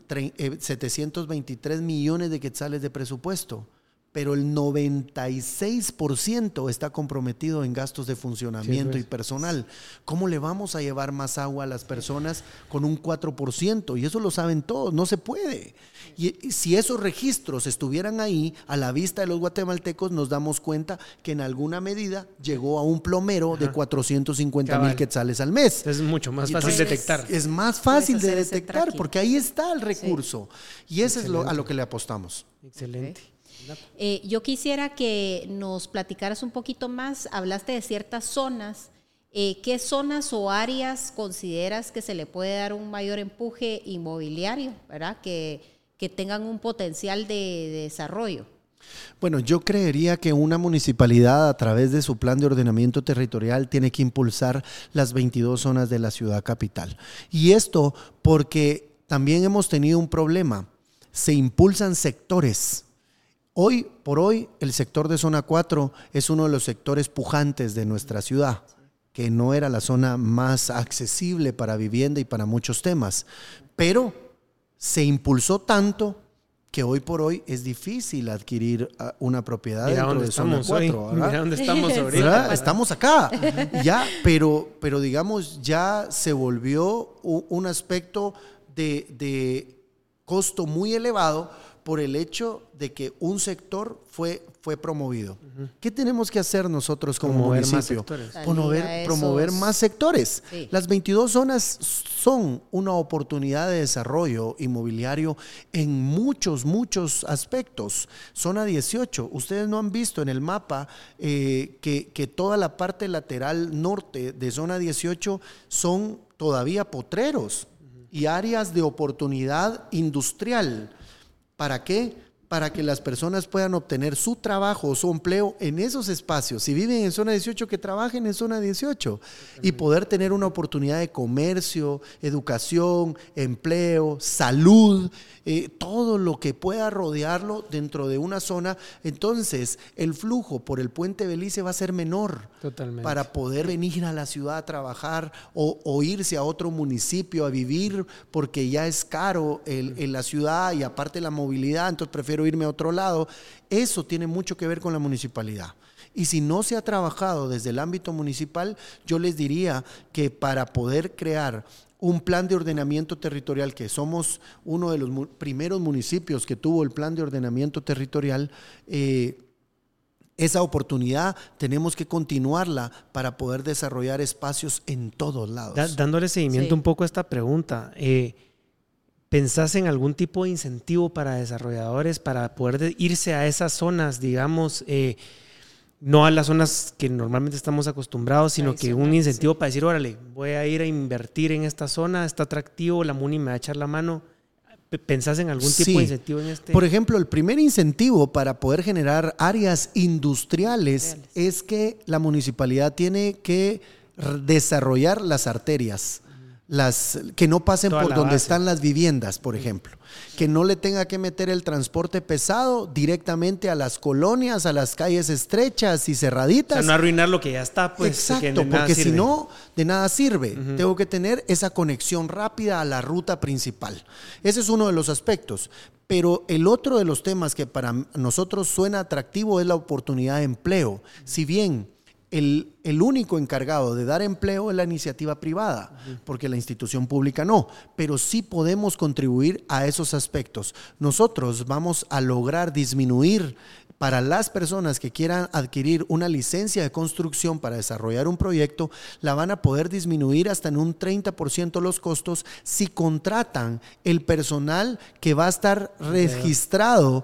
723 eh, millones de quetzales de presupuesto pero el 96% está comprometido en gastos de funcionamiento y personal. ¿Cómo le vamos a llevar más agua a las personas con un 4%? Y eso lo saben todos, no se puede. Y si esos registros estuvieran ahí a la vista de los guatemaltecos, nos damos cuenta que en alguna medida llegó a un plomero de 450 mil quetzales al mes. Es mucho más fácil de detectar. Es más fácil de detectar porque ahí está el recurso. Y eso es lo, a lo que le apostamos. Excelente. Eh, yo quisiera que nos platicaras un poquito más, hablaste de ciertas zonas eh, ¿qué zonas o áreas consideras que se le puede dar un mayor empuje inmobiliario, ¿verdad? Que, que tengan un potencial de, de desarrollo? Bueno, yo creería que una municipalidad a través de su plan de ordenamiento territorial tiene que impulsar las 22 zonas de la ciudad capital. Y esto porque también hemos tenido un problema. Se impulsan sectores. Hoy por hoy el sector de zona 4 es uno de los sectores pujantes de nuestra ciudad que no era la zona más accesible para vivienda y para muchos temas, pero se impulsó tanto que hoy por hoy es difícil adquirir ah, una propiedad Mira dentro dónde de zona estamos 4. hoy. ¿verdad? Mira dónde estamos. Estamos acá, ya, pero, pero digamos, ya se volvió un aspecto de, de costo muy elevado por el hecho de que un sector fue, fue promovido. ¿Qué tenemos que hacer nosotros como Promover municipio? Promover, promover más sectores. Sí. Las 22 zonas son una oportunidad de desarrollo inmobiliario en muchos, muchos aspectos. Zona 18, ustedes no han visto en el mapa eh, que, que toda la parte lateral norte de zona 18 son todavía potreros y áreas de oportunidad industrial. ¿Para qué? Para que las personas puedan obtener su trabajo o su empleo en esos espacios. Si viven en zona 18, que trabajen en zona 18 y poder tener una oportunidad de comercio, educación, empleo, salud, eh, todo lo que pueda rodearlo dentro de una zona. Entonces, el flujo por el puente Belice va a ser menor Totalmente. para poder venir a la ciudad a trabajar o, o irse a otro municipio a vivir porque ya es caro el- en la ciudad y aparte la movilidad, entonces prefiero irme a otro lado. Eso tiene mucho que ver con la municipalidad. Y si no se ha trabajado desde el ámbito municipal, yo les diría que para poder crear un plan de ordenamiento territorial, que somos uno de los mu- primeros municipios que tuvo el plan de ordenamiento territorial, eh, esa oportunidad tenemos que continuarla para poder desarrollar espacios en todos lados. Da- dándole seguimiento Sí. un poco a esta pregunta, eh, ¿pensás en algún tipo de incentivo para desarrolladores para poder de- irse a esas zonas, digamos, eh, no a las zonas que normalmente estamos acostumbrados, sino que un incentivo para decir, órale, voy a ir a invertir en esta zona, está atractivo, la MUNI me va a echar la mano? ¿Pensás en algún tipo Sí. de incentivo en este? Por ejemplo, el primer incentivo para poder generar áreas industriales Industriales. es que la municipalidad tiene que desarrollar las arterias. Las, que no pasen Toda por donde base. están las viviendas, por ejemplo. Que no le tenga que meter el transporte pesado directamente a las colonias, a las calles estrechas y o cerraditas. sea, no arruinar lo que ya está, pues. Exacto, porque si no, de nada sirve. Tengo que tener esa conexión rápida a la ruta principal. Ese es uno de los aspectos. Pero el otro de los temas que para nosotros suena atractivo es la oportunidad de empleo. Si bien el, el único encargado de dar empleo es la iniciativa privada, porque la institución pública no, pero sí podemos contribuir a esos aspectos. Nosotros vamos a lograr disminuir para las personas que quieran adquirir una licencia de construcción para desarrollar un proyecto, la van a poder disminuir hasta en un 30% los costos si contratan el personal que va a estar registrado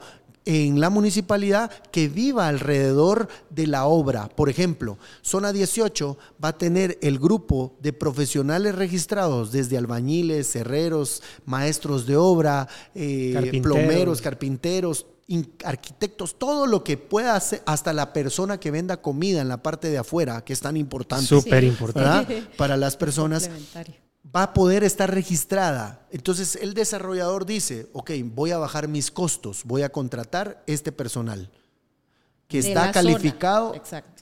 en la municipalidad que viva alrededor de la obra. Por ejemplo, zona 18 va a tener el grupo de profesionales registrados desde albañiles, herreros, maestros de obra, eh, Carpinteros. plomeros, carpinteros, in- arquitectos, todo lo que pueda hacer, hasta la persona que venda comida en la parte de afuera, que es tan importante. Súper Sí. importante. Para las personas. Va a poder estar registrada. Entonces el desarrollador dice, ok, voy a bajar mis costos, voy a contratar este personal que De está calificado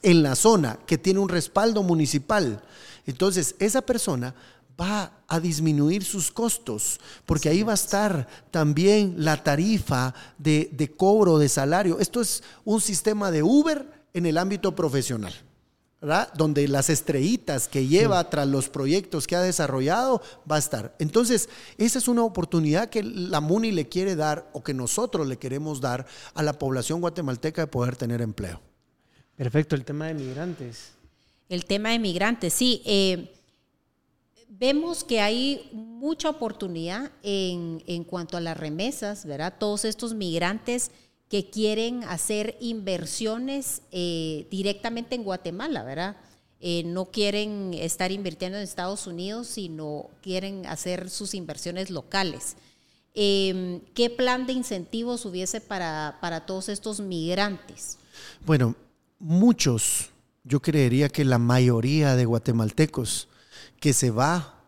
en la zona, que tiene un respaldo municipal. Entonces esa persona va a disminuir sus costos, porque ahí va a estar también la tarifa de, de cobro de salario. Esto es un sistema de Uber en el ámbito profesional. ¿Verdad? Donde las estrellitas que lleva tras los proyectos que ha desarrollado va a estar. Entonces, esa es una oportunidad que la MUNI le quiere dar o que nosotros le queremos dar a la población guatemalteca de poder tener empleo. Perfecto, el tema de migrantes. El tema de migrantes, sí. eh, vemos que hay mucha oportunidad en, en cuanto a las remesas, ¿verdad? Todos estos migrantes que quieren hacer inversiones eh, directamente en Guatemala, ¿verdad? eh, no quieren estar invirtiendo en Estados Unidos, sino quieren hacer sus inversiones locales. Em, ¿Qué plan de incentivos hubiese para, para todos estos migrantes? Bueno, muchos, yo creería que la mayoría de guatemaltecos que se va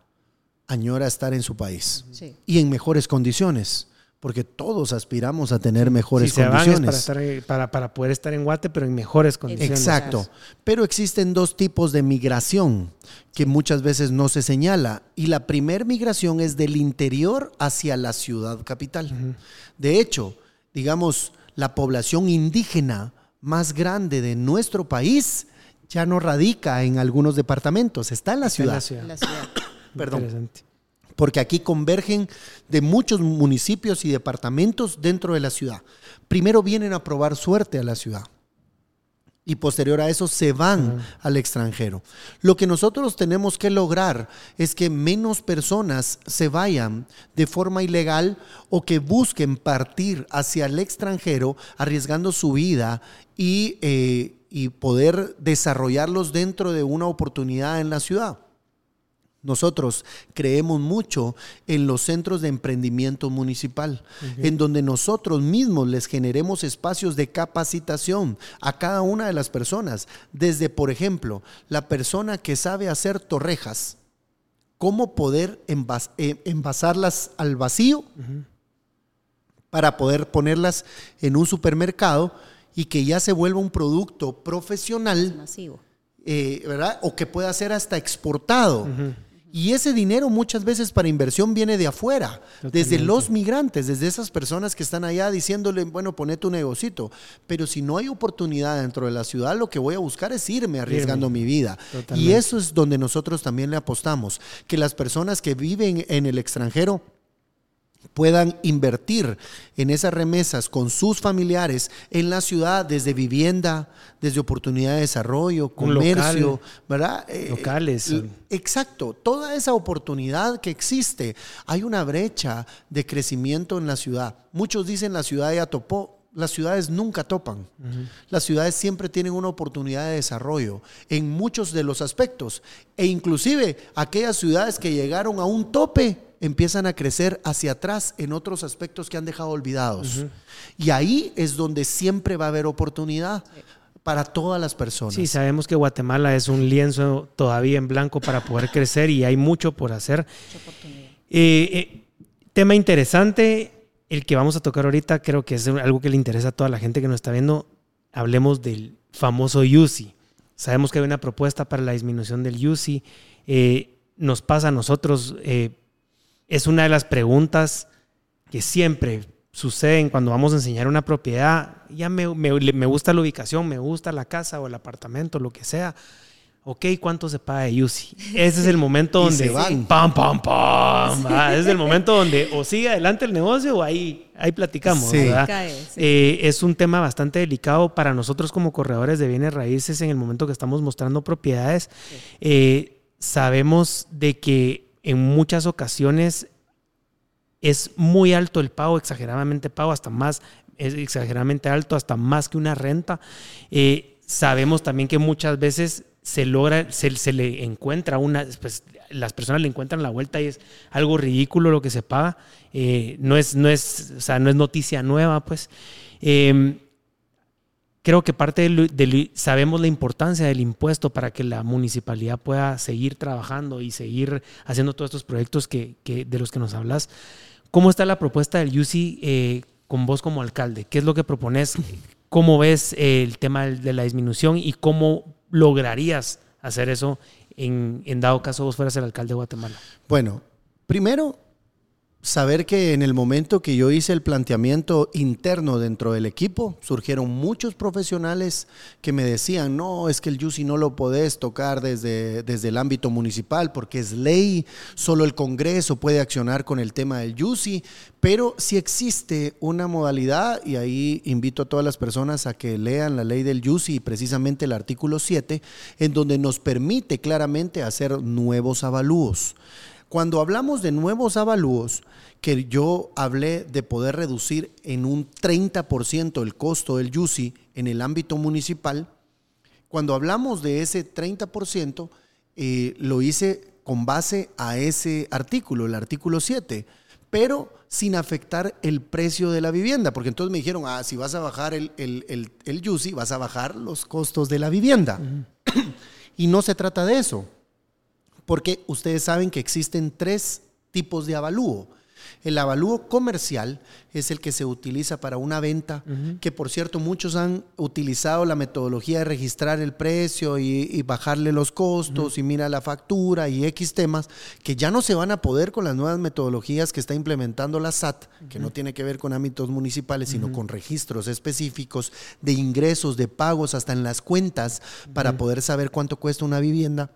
añora estar en su país Sí. y en mejores condiciones, porque todos aspiramos a tener mejores Si se van es condiciones. para, estar, eh, para, para poder estar en Guate, pero en mejores condiciones. Exacto. Pero existen dos tipos de migración que muchas veces no se señala. Y la primer migración es del interior hacia la ciudad capital. De hecho, digamos, la población indígena más grande de nuestro país ya no radica en algunos departamentos, está en la Está en ciudad. la ciudad. En la ciudad. Perdón. Porque aquí convergen de muchos municipios y departamentos dentro de la ciudad. Primero vienen a probar suerte a la ciudad y posterior a eso se van al extranjero. Lo que nosotros tenemos que lograr es que menos personas se vayan de forma ilegal o que busquen partir hacia el extranjero arriesgando su vida y, eh, y poder desarrollarlos dentro de una oportunidad en la ciudad. Nosotros creemos mucho en los centros de emprendimiento municipal, en donde nosotros mismos les generemos espacios de capacitación a cada una de las personas. Desde, por ejemplo, la persona que sabe hacer torrejas, cómo poder envas- eh, envasarlas al vacío para poder ponerlas en un supermercado y que ya se vuelva un producto profesional Masivo. eh, ¿verdad? O que pueda ser hasta exportado. Y ese dinero muchas veces para inversión viene de afuera, desde los migrantes, desde esas personas que están allá diciéndole, bueno, poné tu negocito. Pero si no hay oportunidad dentro de la ciudad, lo que voy a buscar es irme arriesgando mi vida. Y eso es donde nosotros también le apostamos, que las personas que viven en el extranjero puedan invertir en esas remesas con sus familiares en la ciudad, desde vivienda, desde oportunidad de desarrollo, comercio, local. ¿verdad? Eh, Locales. l- Exacto, toda esa oportunidad que existe. Hay una brecha de crecimiento en la ciudad. Muchos dicen la ciudad ya topó. Las ciudades nunca topan. Las ciudades siempre tienen una oportunidad de desarrollo en muchos de los aspectos. E inclusive aquellas ciudades que llegaron a un tope empiezan a crecer hacia atrás en otros aspectos que han dejado olvidados. Y ahí es donde siempre va a haber oportunidad para todas las personas. Sí, sabemos que Guatemala es un lienzo todavía en blanco para poder crecer y hay mucho por hacer. Eh, eh, tema interesante, el que vamos a tocar ahorita, creo que es algo que le interesa a toda la gente que nos está viendo. Hablemos del famoso UCI. Sabemos que hay una propuesta para la disminución del UCI. Eh, nos pasa a nosotros, eh, es una de las preguntas que siempre suceden cuando vamos a enseñar una propiedad. Ya me, gusta la ubicación, me gusta la casa o el apartamento, lo que sea. Ok, ¿cuánto se paga de UCI? Ese es el momento Y donde... se van. ¡Pam, pam, pam! Ese es el momento donde o sigue adelante el negocio o ahí, ahí platicamos. Sí. ¿verdad? Cae, sí. Eh, es un tema bastante delicado para nosotros como corredores de bienes raíces en el momento que estamos mostrando propiedades. Eh, sabemos de que en muchas ocasiones es muy alto el pago, exageradamente pago, hasta más, es exageradamente alto, hasta más que una renta. Eh, sabemos también que muchas veces se logra, se, se le encuentra una, pues, las personas le encuentran la vuelta y es algo ridículo lo que se paga. Eh, no, es, no, es, o sea, no es noticia nueva, pues. Eh, creo que parte del, del- sabemos la importancia del impuesto para que la municipalidad pueda seguir trabajando y seguir haciendo todos estos proyectos que, que- de los que nos hablas. ¿Cómo está la propuesta del UCI eh, con vos como alcalde? ¿Qué es lo que propones? ¿Cómo ves eh, el tema de la disminución y cómo lograrías hacer eso en, en dado caso vos fueras el alcalde de Guatemala? Bueno, primero, saber que en el momento que yo hice el planteamiento interno dentro del equipo, surgieron muchos profesionales que me decían, no, es que el UCI no lo podés tocar desde, desde el ámbito municipal porque es ley, solo el Congreso puede accionar con el tema del UCI, pero sí existe una modalidad, y ahí invito a todas las personas a que lean la ley del UCI y precisamente el artículo 7, en donde nos permite claramente hacer nuevos avalúos. Cuando hablamos de nuevos avalúos, que yo hablé de poder reducir en un 30% el costo del UCI en el ámbito municipal, cuando hablamos de ese 30%, eh, lo hice con base a ese artículo, el artículo 7, pero sin afectar el precio de la vivienda, porque entonces me dijeron, ah, si vas a bajar el, el, el, el UCI, vas a bajar los costos de la vivienda. y no se trata de eso, porque ustedes saben que existen tres tipos de avalúo. El avalúo comercial es el que se utiliza para una venta, que por cierto muchos han utilizado la metodología de registrar el precio y, bajarle los costos y mira la factura y X temas, que ya no se van a poder con las nuevas metodologías que está implementando la SAT, que no tiene que ver con ámbitos municipales, sino con registros específicos de ingresos, de pagos, hasta en las cuentas, para poder saber cuánto cuesta una vivienda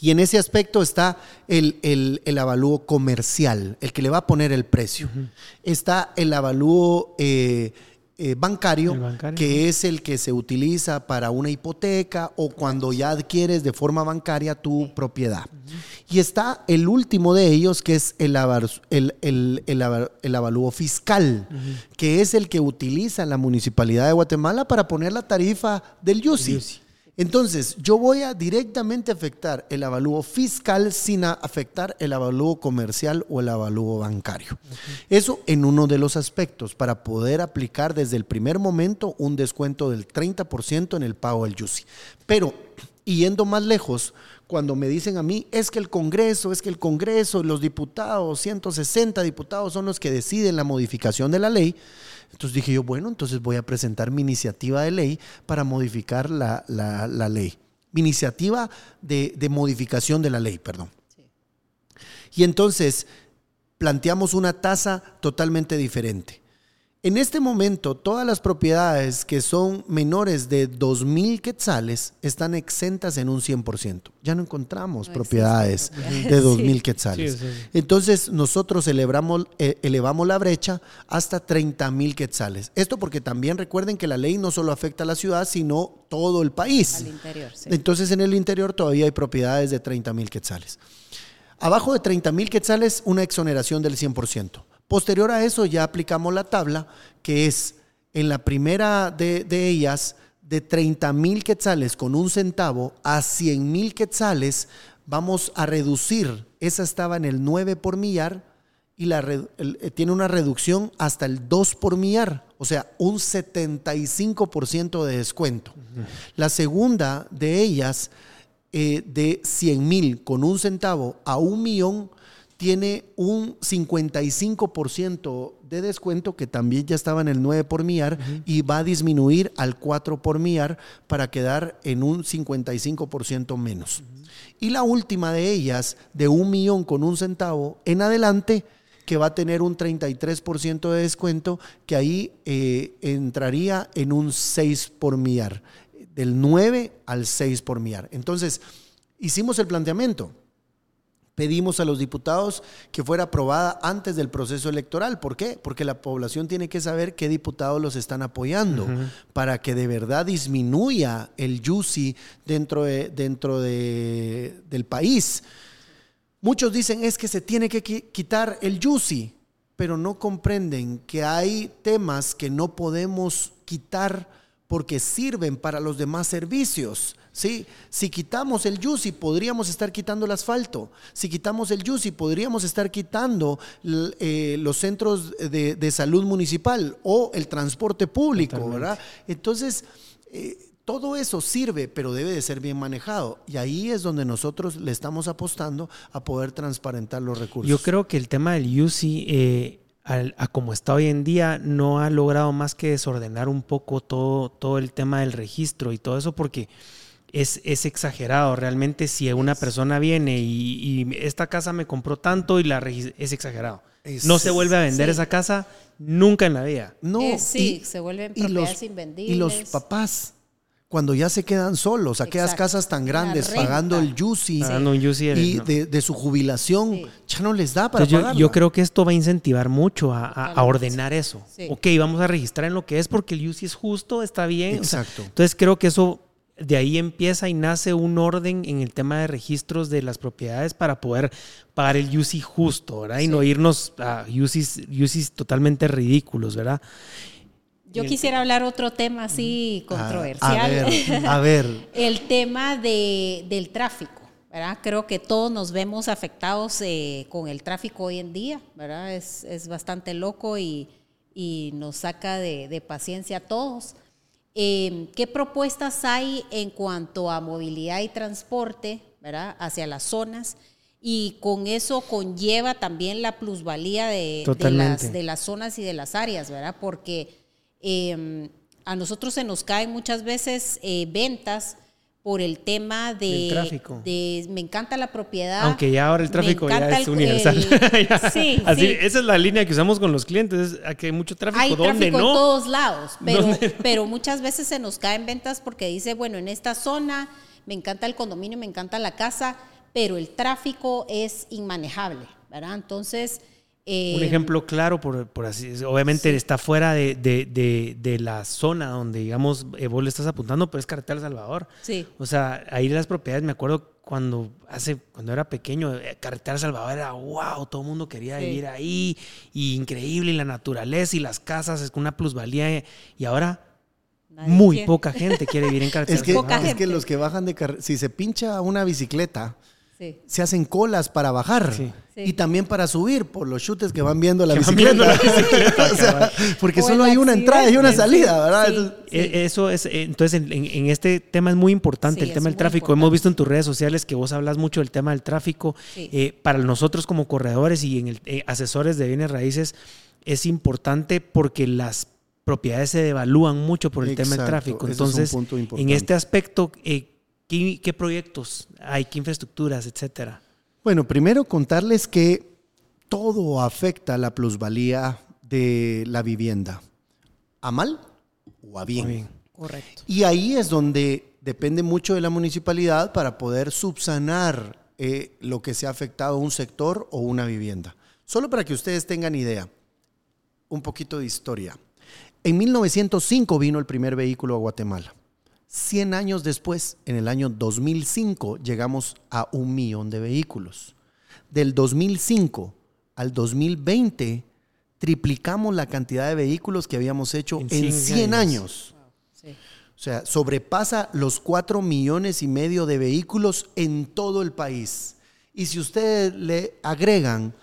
y en ese aspecto está el, el, avalúo comercial, el que le va a poner el precio. Está el avalúo eh, eh, bancario, que es el que se utiliza para una hipoteca o cuando ya adquieres de forma bancaria tu propiedad. Y está el último de ellos, que es el, el, el avalúo fiscal, que es el que utiliza la Municipalidad de Guatemala para poner la tarifa del YUSI. Entonces, yo voy a directamente afectar el avalúo fiscal sin afectar el avalúo comercial o el avalúo bancario. Eso en uno de los aspectos, para poder aplicar desde el primer momento un descuento del 30% en el pago del YUSI. Pero, yendo más lejos, cuando me dicen a mí, es que el Congreso, es que el Congreso, los diputados, 160 diputados son los que deciden la modificación de la ley, entonces dije yo, bueno, entonces voy a presentar mi iniciativa de ley para modificar la, ley. Mi iniciativa de, modificación de la ley, perdón. Y entonces planteamos una tasa totalmente diferente. En este momento, todas las propiedades que son menores de 2.000 quetzales están exentas en un 100%. Ya no encontramos propiedades de 2.000 quetzales. Entonces, nosotros elevamos, eh, elevamos la brecha hasta 30.000 quetzales. Esto porque también recuerden que la ley no solo afecta a la ciudad, sino todo el país. Al interior, Entonces, en el interior todavía hay propiedades de 30.000 quetzales. Abajo de 30.000 quetzales, una exoneración del 100%. Posterior a eso ya aplicamos la tabla, que es en la primera de, ellas, de 30 mil quetzales con un centavo a 100 mil quetzales, vamos a reducir, esa estaba en el 9 por millar y la, eh, tiene una reducción hasta el 2 por millar, o sea, un 75% de descuento. La segunda de ellas, eh, de 100 mil con un centavo a un millón, tiene un 55% de descuento que también ya estaba en el 9 por millar y va a disminuir al 4 por millar para quedar en un 55% menos. Y la última de ellas, de un millón con un centavo en adelante, que va a tener un 33% de descuento, que ahí eh, entraría en un 6 por millar, del 9 al 6 por millar. Entonces, hicimos el planteamiento pedimos a los diputados que fuera aprobada antes del proceso electoral. ¿Por qué? Porque la población tiene que saber qué diputados los están apoyando para que de verdad disminuya el YUSI dentro, de, dentro de, del país. Muchos dicen es que se tiene que quitar el YUSI, pero no comprenden que hay temas que no podemos quitar porque sirven para los demás servicios. ¿Sí? Si quitamos el YUSI, podríamos estar quitando el asfalto. Si quitamos el YUSI, podríamos estar quitando eh, los centros de, salud municipal o el transporte público, ¿verdad? Entonces, eh, todo eso sirve, pero debe de ser bien manejado. Y ahí es donde nosotros le estamos apostando a poder transparentar los recursos. Yo creo que el tema del YUSI... Eh, a como está hoy en día, no ha logrado más que desordenar un poco todo, todo el tema del registro y todo eso, porque es, es exagerado. Realmente, si una persona viene y, esta casa me compró tanto y la es exagerado. no se vuelve a vender esa casa nunca en la vida. No, eh, sí, se vuelven propiedades invendibles. Y los papás cuando ya se quedan solos, aquellas casas tan grandes, pagando el yusi, y de, su jubilación, ya no les da para yo, yo, creo que esto va a incentivar mucho a, ordenar eso. Ok, vamos a registrar en lo que es porque el yusi es justo, está bien. Exacto. entonces creo que eso de ahí empieza y nace un orden en el tema de registros de las propiedades para poder pagar el UCI justo, ¿verdad? Y no irnos a UCIs, UCIs totalmente ridículos, ¿verdad? Yo quisiera hablar otro tema así controversial. A, ver, a ver. El tema de, del tráfico, ¿verdad? Creo que todos nos vemos afectados eh, con el tráfico hoy en día, ¿verdad? Es, es bastante loco y, y nos saca de, de paciencia a todos. Eh, ¿Qué propuestas hay en cuanto a movilidad y transporte, ¿verdad? Hacia las zonas y con eso conlleva también la plusvalía de, de, las, de las, zonas y de las áreas, ¿verdad? Porque eh, a nosotros se nos caen muchas veces eh, ventas por el tema de, tráfico. de, me encanta la propiedad. Aunque ya ahora el tráfico ya es el, universal. El, sí, Así, sí. Esa es la línea que usamos con los clientes, que hay mucho tráfico. Hay ¿Dónde tráfico no? en todos lados, pero, pero muchas veces se nos caen ventas porque dice, bueno, en esta zona me encanta el condominio, me encanta la casa, pero el tráfico es inmanejable, ¿verdad? Entonces... Eh, Un ejemplo claro, por, por así obviamente sí. está fuera de, de, de, de, la zona donde, digamos, eh, vos le estás apuntando, pero es Carretera El Salvador. Sí. O sea, ahí las propiedades, me acuerdo cuando hace cuando era pequeño, eh, Carretera El Salvador era wow, todo el mundo quería sí. vivir ahí, y increíble, y la naturaleza y las casas, es una plusvalía, y ahora... Nadie muy quiere. poca gente quiere vivir en carretera. Es que, es que los que bajan de carretera, si se pincha una bicicleta, Sí. se hacen colas para bajar sí. Sí. y también para subir por los chutes que van viendo la, bicicleta. Viendo la bicicleta. o sea, porque o solo hay una entrada y una salida, ¿verdad? Entonces, Eso es, eh, entonces en, en, este tema es muy importante, el tema del tráfico. Hemos visto en tus redes sociales que vos hablas mucho del tema del tráfico. Eh, para nosotros como corredores y en el, eh, asesores de bienes raíces es importante porque las propiedades se devalúan mucho por el Exacto. tema del tráfico. Entonces, es en este aspecto, eh, ¿Qué, ¿Qué, proyectos hay? ¿Qué infraestructuras, etcétera? Bueno, primero contarles que todo afecta la plusvalía de la vivienda. ¿A mal o a bien? Bien. Correcto. Y ahí es donde depende mucho de la municipalidad para poder subsanar eh, lo que se ha afectado a un sector o una vivienda. Solo para que ustedes tengan idea, un poquito de historia. En 1905 vino el primer vehículo a Guatemala. 100 años después, en el año 2005, llegamos a un millón de vehículos. Del 2005 al 2020, triplicamos la cantidad de vehículos que habíamos hecho en 100, en 100 años. años. Wow. Sí. O sea, sobrepasa los 4 millones y medio de vehículos en todo el país. Y si ustedes le agregan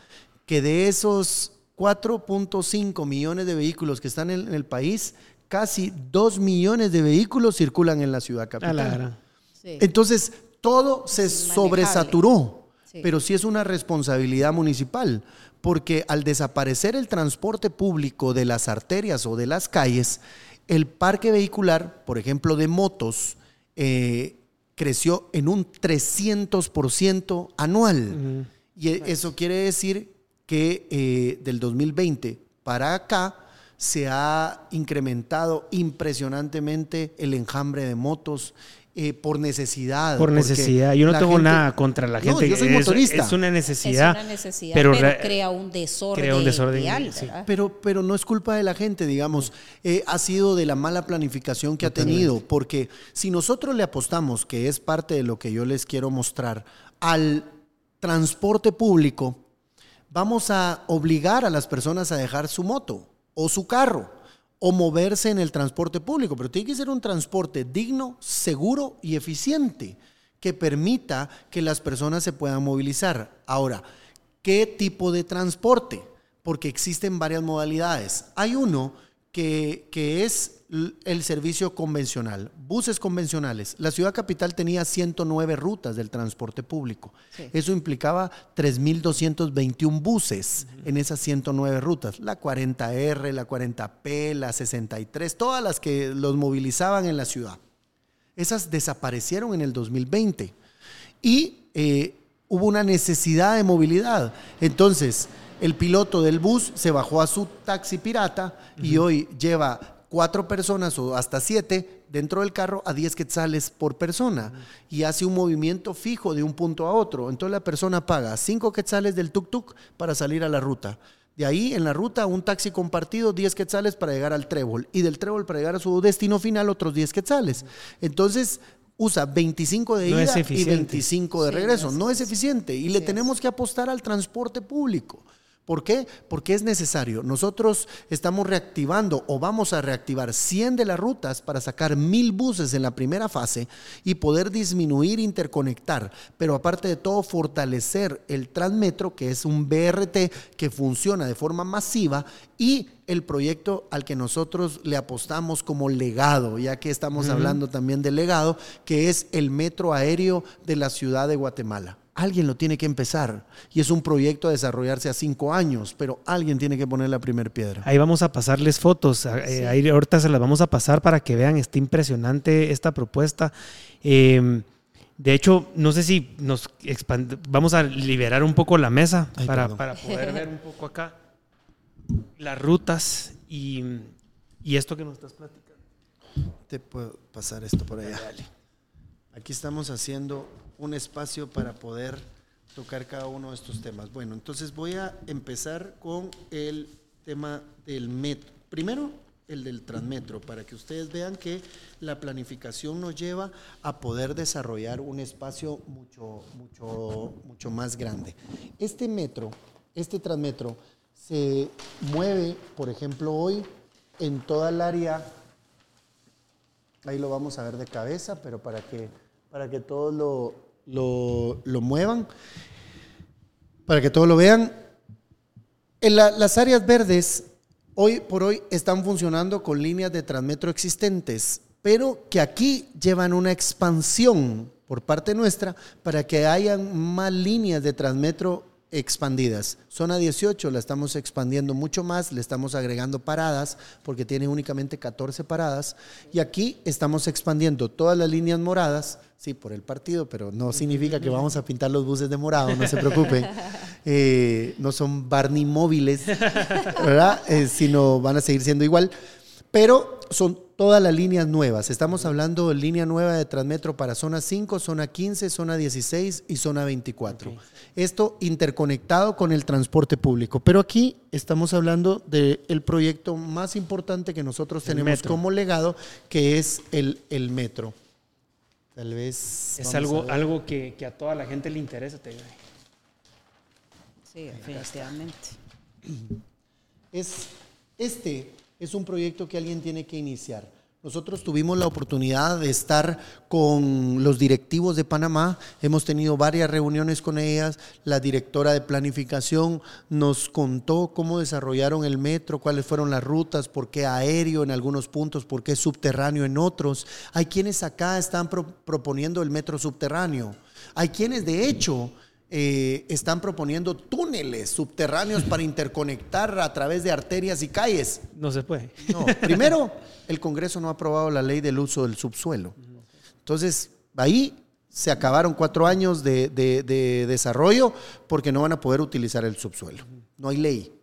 que de esos 4.5 millones de vehículos que están en el país, casi 2 millones de vehículos circulan en la ciudad capital. Sí. Entonces, todo se sobresaturó, sí. pero sí es una responsabilidad municipal, porque al desaparecer el transporte público de las arterias o de las calles, el parque vehicular, por ejemplo, de motos, eh, creció en un 300% anual. Uh -huh. Y eso quiere decir que eh, del 2020 para acá, se ha incrementado impresionantemente el enjambre de motos eh, por necesidad. Por necesidad. Yo no tengo gente, nada contra la gente. No, yo soy motorista. Es, es, una necesidad. Es una necesidad, pero, pero crea un desorden. Crea un desorden. Vial, sí. pero, pero no es culpa de la gente, digamos. Eh, ha sido de la mala planificación que ha tenido. Porque si nosotros le apostamos, que es parte de lo que yo les quiero mostrar, al transporte público, vamos a obligar a las personas a dejar su moto o su carro o moverse en el transporte público, pero tiene que ser un transporte digno, seguro y eficiente que permita que las personas se puedan movilizar. Ahora, ¿qué tipo de transporte? Porque existen varias modalidades. Hay uno que, que es el servicio convencional, buses convencionales. La ciudad capital tenía 109 rutas del transporte público. Sí. Eso implicaba 3.221 buses uh -huh. en esas 109 rutas. La 40R, la 40P, la 63, todas las que los movilizaban en la ciudad. Esas desaparecieron en el 2020 y eh, hubo una necesidad de movilidad. Entonces, el piloto del bus se bajó a su taxi pirata uh -huh. y hoy lleva cuatro personas o hasta siete dentro del carro a 10 quetzales por persona uh -huh. y hace un movimiento fijo de un punto a otro. Entonces la persona paga cinco quetzales del tuk-tuk para salir a la ruta. De ahí en la ruta un taxi compartido 10 quetzales para llegar al trébol y del trébol para llegar a su destino final otros 10 quetzales. Entonces usa 25 de no ida y 25 de regreso. No, es no es eficiente y sí, le tenemos que apostar al transporte público ¿Por qué? Porque es necesario. Nosotros estamos reactivando o vamos a reactivar 100 de las rutas para sacar mil buses en la primera fase y poder disminuir, interconectar, pero aparte de todo fortalecer el Transmetro, que es un BRT que funciona de forma masiva y el proyecto al que nosotros le apostamos como legado, ya que estamos hablando también de legado, que es el metro aéreo de la ciudad de Guatemala. Alguien lo tiene que empezar y es un proyecto a desarrollarse a cinco años, pero alguien tiene que poner la primera piedra. Ahí vamos a pasarles fotos, eh, ahí ahorita se las vamos a pasar para que vean, está impresionante esta propuesta. Em, de hecho, no sé si nos vamos a liberar un poco la mesa para, poder ver un poco acá las rutas y, esto que nos estás platicando. Te puedo pasar esto por allá. Aquí estamos haciendo un espacio para poder tocar cada uno de estos temas. Bueno, entonces voy a empezar con el tema del metro. Primero, el del Transmetro, para que ustedes vean que la planificación nos lleva a poder desarrollar un espacio mucho, mucho, mucho más grande. Este metro, este Transmetro, se mueve, por ejemplo, hoy en toda el área, ahí lo vamos a ver de cabeza, pero para que, para que todos lo, lo, lo muevan, para que todos lo vean. En las áreas verdes, hoy por hoy, están funcionando con líneas de Transmetro existentes, pero que aquí llevan una expansión por parte nuestra para que hayan más líneas de Transmetro expandidas. Zona 18 la estamos expandiendo mucho más, le estamos agregando paradas porque tiene únicamente 14 paradas y aquí estamos expandiendo todas las líneas moradas, sí, por el partido, pero no significa que vamos a pintar los buses de morado, no se preocupen. Eh, no son Barney móviles, ¿verdad? Eh, sino van a seguir siendo igual, pero son todas las líneas nuevas. Estamos hablando de línea nueva de Transmetro para zona 5, zona 15, zona 16 y zona 24. Esto interconectado con el transporte público. Pero aquí estamos hablando del proyecto más importante que nosotros tenemos como legado, que es el, el metro. Tal vez... Es algo, algo que, a toda la gente le interesa. Te sí, definitivamente. Es, este es un proyecto que alguien tiene que iniciar. Nosotros tuvimos la oportunidad de estar con los directivos de Panamá, hemos tenido varias reuniones con ellas, la directora de planificación nos contó cómo desarrollaron el metro, cuáles fueron las rutas, por qué aéreo en algunos puntos, por qué subterráneo en otros. Hay quienes acá están proponiendo el metro subterráneo, hay quienes de hecho eh, están proponiendo túneles subterráneos para interconectar a través de arterias y calles. No se puede. No, primero, el Congreso no ha aprobado la ley del uso del subsuelo. Entonces, ahí se acabaron cuatro años de, desarrollo porque no van a poder utilizar el subsuelo. No hay ley.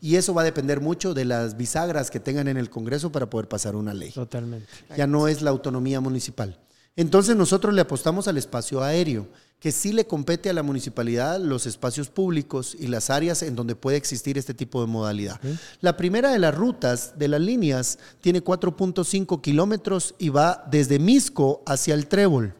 Y eso va a depender mucho de las bisagras que tengan en el Congreso para poder pasar una ley. Totalmente. Ya no es la autonomía municipal. Entonces nosotros le apostamos al espacio aéreo que sí le compete a la municipalidad los espacios públicos y las áreas en donde puede existir este tipo de modalidad. La primera de las rutas de las líneas tiene 4.5 kilómetros y va desde Misco hacia el Trébol.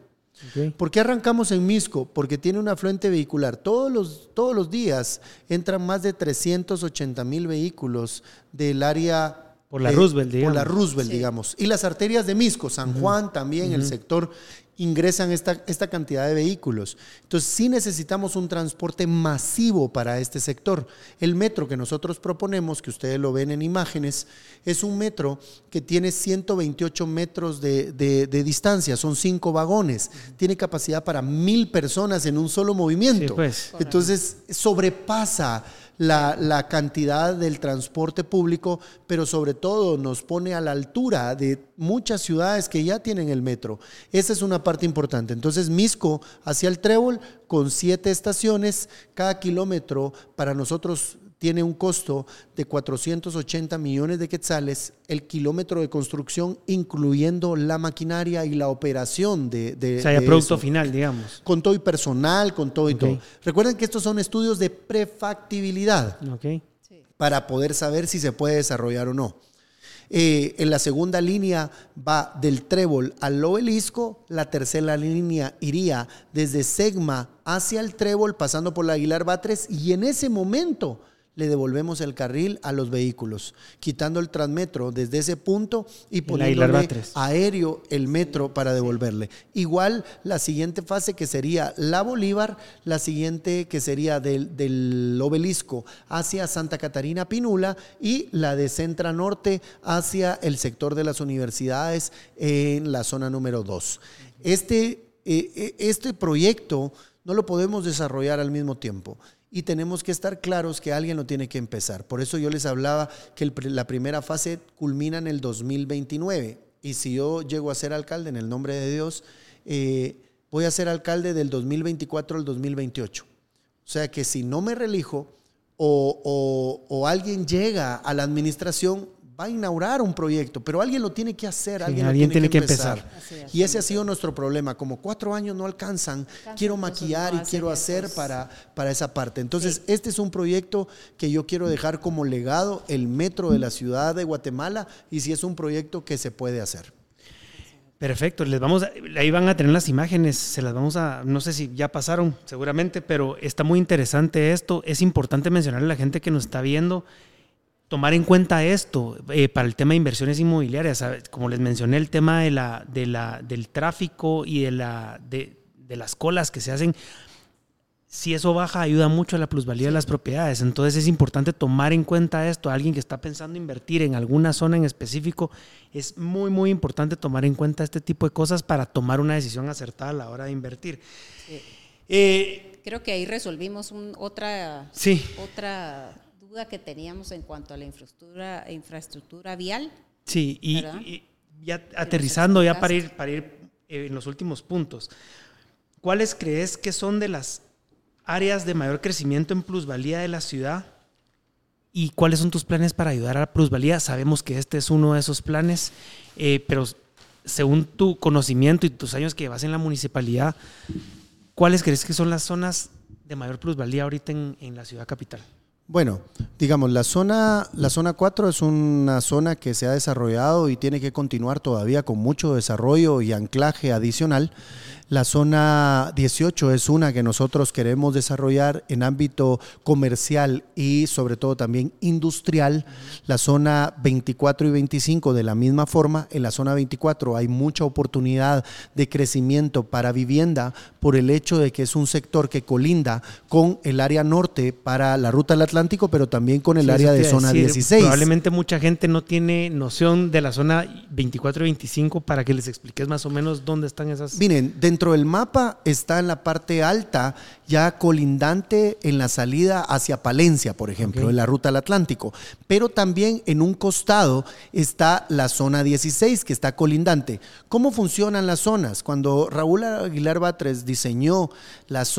¿Por qué arrancamos en Misco? Porque tiene un afluente vehicular. Todos los, todos los días entran más de 380 mil vehículos del área por la Roosevelt, digamos. Por la Roosevelt, digamos. Y las arterias de Misco, San Juan también, el sector ingresan esta, esta cantidad de vehículos. Entonces sí necesitamos un transporte masivo para este sector. El metro que nosotros proponemos, que ustedes lo ven en imágenes, es un metro que tiene 128 metros de, distancia, son cinco vagones, tiene capacidad para mil personas en un solo movimiento. Pues. Entonces sobrepasa la, cantidad del transporte público, pero sobre todo nos pone a la altura de muchas ciudades que ya tienen el metro. Esa es una parte importante. Entonces, Misco hacia el Trébol con siete estaciones, cada kilómetro para nosotros tiene un costo de 480 millones de quetzales el kilómetro de construcción, incluyendo la maquinaria y la operación de... de o sea, el producto final, digamos. Con todo y personal, con todo y todo. Recuerden que estos son estudios de prefactibilidad okay. para poder saber si se puede desarrollar o no. Eh, en la segunda línea va del trébol al obelisco, la tercera línea iría desde Segma hacia el trébol, pasando por la Aguilar Batres, y en ese momento le devolvemos el carril a los vehículos, quitando el transmetro desde ese punto y poniéndole aéreo el metro para devolverle. Igual la siguiente fase que sería la Bolívar, la siguiente que sería del, del obelisco hacia Santa Catarina Pinula y la de Centra Norte hacia el sector de las universidades en la zona número 2. Este, eh, eh, este proyecto no lo podemos desarrollar al mismo tiempo y tenemos que estar claros que alguien lo tiene que empezar. Por eso yo les hablaba que la primera fase culmina en el 2029 y si yo llego a ser alcalde en el nombre de Dios, eh, voy a ser alcalde del 2024 al 2028. O sea que si no me relijo o, o alguien llega a la administración, va a inaugurar un proyecto, pero alguien lo tiene que hacer, alguien, tiene, que, empezar. Y ese ha sido nuestro problema. Como cuatro años no alcanzan, quiero maquillar y quiero hacer para, para esa parte. Entonces, este es un proyecto que yo quiero dejar como legado, el metro de la ciudad de Guatemala, y si es un proyecto que se puede hacer. Perfecto, les vamos ahí van a tener las imágenes, se las vamos a, no sé si ya pasaron seguramente, pero está muy interesante esto. Es importante mencionarle a la gente que nos está viendo tomar en cuenta esto eh, para el tema de inversiones inmobiliarias. Como les mencioné, el tema de la, de la, del tráfico y de, la, de, las colas que se hacen, si eso baja, ayuda mucho a la plusvalía de las propiedades. Entonces es importante tomar en cuenta esto. Alguien que está pensando invertir en alguna zona en específico, es muy, muy importante tomar en cuenta este tipo de cosas para tomar una decisión acertada a la hora de invertir. Eh, Creo que ahí resolvimos otra, sí. otra que teníamos en cuanto a la infraestructura, infraestructura vial. Sí, y, ya aterrizando ya para ir, para ir eh, en los últimos puntos, ¿cuáles crees que son de las áreas de mayor crecimiento en plusvalía de la ciudad? ¿Y cuáles son tus planes para ayudar a la plusvalía? Sabemos que este es uno de esos planes, eh, pero según tu conocimiento y tus años que llevas en la municipalidad, ¿cuáles crees que son las zonas de mayor plusvalía ahorita en, en la ciudad capital? Bueno, digamos, la zona, la zona 4 es una zona que se ha desarrollado y tiene que continuar todavía con mucho desarrollo y anclaje adicional. La zona 18 es una que nosotros queremos desarrollar en ámbito comercial y sobre todo también industrial. La zona 24 y 25 de la misma forma. En la zona 24 hay mucha oportunidad de crecimiento para vivienda por el hecho de que es un sector que colinda con el área norte para la ruta del Atlántico, pero también con el área de zona 16. Probablemente mucha gente no tiene noción de la zona 24 y 25 para que les expliques más o menos dónde están esas. Miren, dentro el mapa está en la parte alta, ya colindante en la salida hacia Palencia, por ejemplo, en la ruta al Atlántico. Pero también en un costado está la zona 16, que está colindante. ¿Cómo funcionan las zonas? Cuando Raúl Aguilar Batres diseñó las,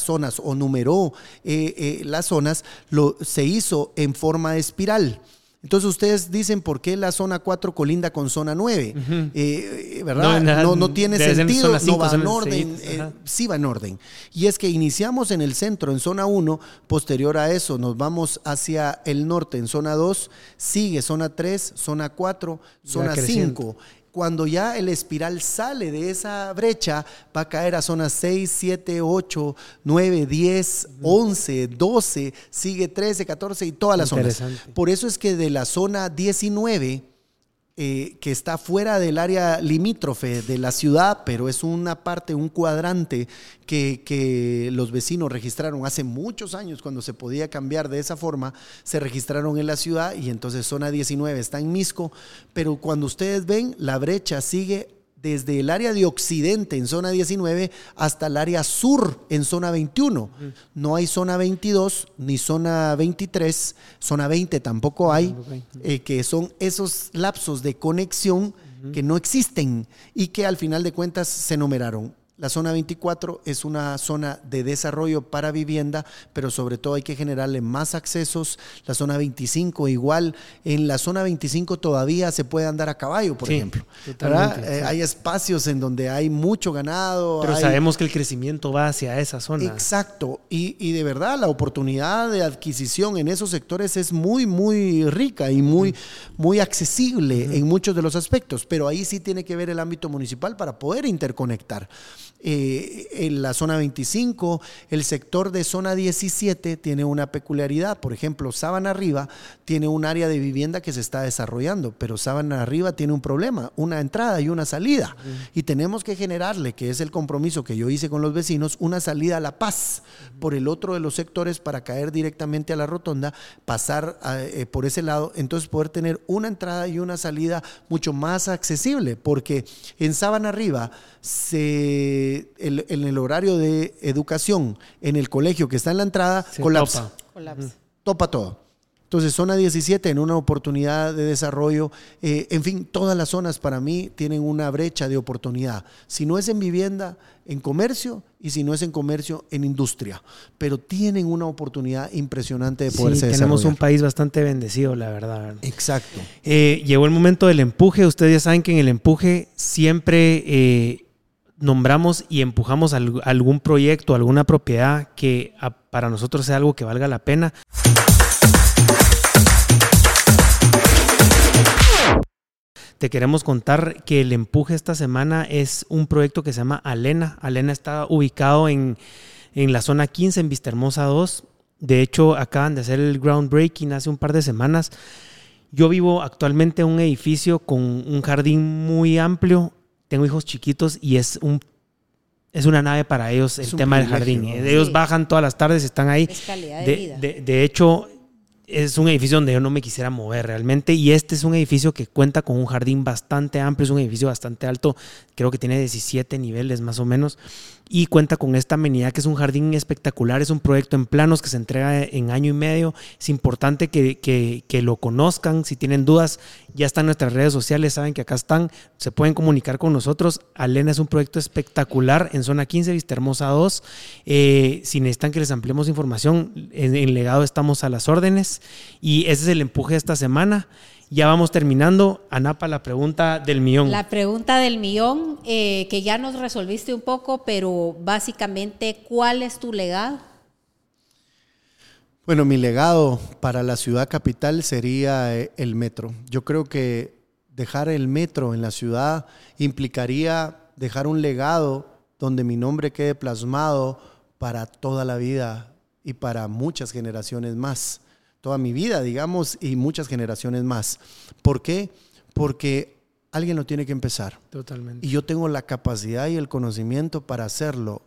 zonas o numeró eh, eh, las zonas, lo, se hizo en forma de espiral. Entonces ustedes dicen por qué la zona 4 colinda con zona 9, eh, eh, ¿verdad? No, tiene sentido, no va en orden, eh, sí va en orden. Y es que iniciamos en el centro, en zona 1, posterior a eso nos vamos hacia el norte, en zona 2, sigue zona 3, zona 4, zona 5 cuando ya el espiral sale de esa brecha, va a caer a zonas 6, 7, 8, 9, 10, 11, 12, sigue 13, 14 y todas las zonas. Por eso es que de la zona 19 eh, que está fuera del área limítrofe de la ciudad, pero es una parte, un cuadrante que, que, los vecinos registraron hace muchos años cuando se podía cambiar de esa forma, se registraron en la ciudad y entonces zona 19 está en Misco, pero cuando ustedes ven, la brecha sigue desde el área de occidente en zona 19 hasta el área sur en zona 21. No hay zona 22 ni zona 23, zona 20 tampoco hay, eh, que son esos lapsos de conexión que no existen y que al final de cuentas se numeraron. La zona 24 es una zona de desarrollo para vivienda, pero sobre todo hay que generarle más accesos. La zona 25 igual. En la zona 25 todavía se puede andar a caballo, por ejemplo. Eh, hay espacios en donde hay mucho ganado. Pero sabemos que el crecimiento va hacia esa zona. Exacto. Y, de verdad la oportunidad de adquisición en esos sectores es muy, muy rica y muy, muy accesible en muchos de los aspectos. Pero ahí sí tiene que ver el ámbito municipal para poder interconectar. Eh, en la zona 25, el sector de zona 17 tiene una peculiaridad. Por ejemplo, Sábana Arriba tiene un área de vivienda que se está desarrollando, pero Sábana Arriba tiene un problema, una entrada y una salida. Y tenemos que generarle, que es el compromiso que yo hice con los vecinos, una salida a La Paz por el otro de los sectores para caer directamente a la rotonda, pasar eh, por ese lado, entonces poder tener una entrada y una salida mucho más accesible, porque en Sábana Arriba se, en el horario de educación en el colegio que está en la entrada, colapsa. Topa todo. Entonces, zona 17 en una oportunidad de desarrollo, eh, en fin, todas las zonas para mí tienen una brecha de oportunidad. Si no es en vivienda, en comercio y si no es en comercio, en industria. Pero tienen una oportunidad impresionante de poderse sí, Tenemos un país bastante bendecido, la verdad. Exacto. Eh, llegó el momento del empuje. Ustedes ya saben que en el empuje siempre eh, nombramos y empujamos algún proyecto, alguna propiedad que para nosotros sea algo que valga la pena. te queremos contar que el empuje esta semana es un proyecto que se llama Alena. Alena está ubicado en, la zona 15, en Vistahermosa 2. De hecho, acaban de hacer el groundbreaking hace un par de semanas. Yo vivo actualmente en un edificio con un jardín muy amplio. Tengo hijos chiquitos y es un es una nave para ellos el tema del jardín. Ellos bajan todas las tardes, están ahí. Es calidad de, vida. de hecho, es un edificio donde yo no me quisiera mover realmente y este es un edificio que cuenta con un jardín bastante amplio, es un edificio bastante alto, creo que tiene 17 niveles más o menos y cuenta con esta amenidad que es un jardín espectacular, es un proyecto en planos que se entrega en año y medio, es importante que, lo conozcan, si tienen dudas ya están nuestras redes sociales, saben que acá están, se pueden comunicar con nosotros, Alena es un proyecto espectacular en zona 15, Vista Hermosa 2, eh, si necesitan que les ampliemos información, en, en legado estamos a las órdenes. Y ese es el empuje de esta semana. Ya vamos terminando. Anapa, la pregunta del millón. La pregunta del millón, eh, que ya nos resolviste un poco, pero básicamente, ¿cuál es tu legado? Bueno, mi legado para la ciudad capital sería eh, el metro. Yo creo que dejar el metro en la ciudad implicaría dejar un legado donde mi nombre quede plasmado para toda la vida y para muchas generaciones más toda mi vida, digamos, y muchas generaciones más. ¿Por qué? Porque alguien lo tiene que empezar. Totalmente. Y yo tengo la capacidad y el conocimiento para hacerlo.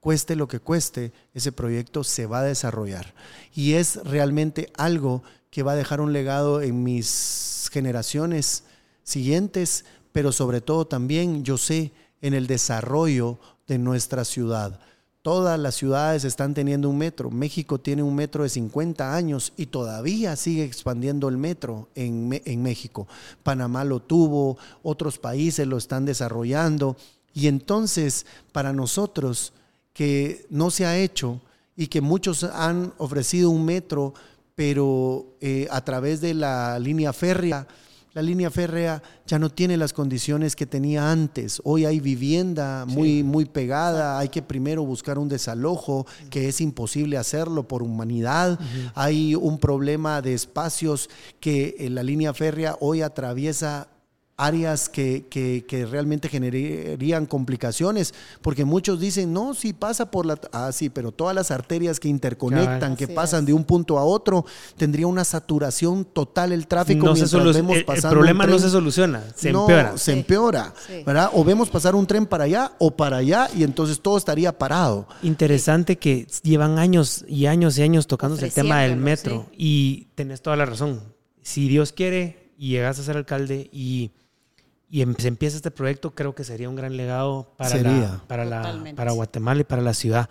Cueste lo que cueste, ese proyecto se va a desarrollar. Y es realmente algo que va a dejar un legado en mis generaciones siguientes, pero sobre todo también, yo sé, en el desarrollo de nuestra ciudad. Todas las ciudades están teniendo un metro. México tiene un metro de 50 años y todavía sigue expandiendo el metro en, México. Panamá lo tuvo, otros países lo están desarrollando. Y entonces, para nosotros que no se ha hecho y que muchos han ofrecido un metro, pero eh, a través de la línea férrea, la línea férrea ya no tiene las condiciones que tenía antes. Hoy hay vivienda muy, muy pegada, hay que primero buscar un desalojo, que es imposible hacerlo por humanidad. Hay un problema de espacios que eh, la línea férrea hoy atraviesa áreas que, que, realmente generarían complicaciones, porque muchos dicen, no, si pasa por la... Ah, sí, pero todas las arterias que interconectan, que pasan de un punto a otro, tendría una saturación total el tráfico no mientras vemos el, el problema no se soluciona, se empeora. Se empeora, ¿verdad? O vemos pasar un tren para allá o para allá y entonces todo estaría parado. Interesante que llevan años y años y años tocándose el tema del metro y tenés toda la razón. Si Dios quiere y llegas a ser alcalde y y em, se empieza este proyecto, creo que sería un gran legado para, para, la, para Guatemala y para la ciudad.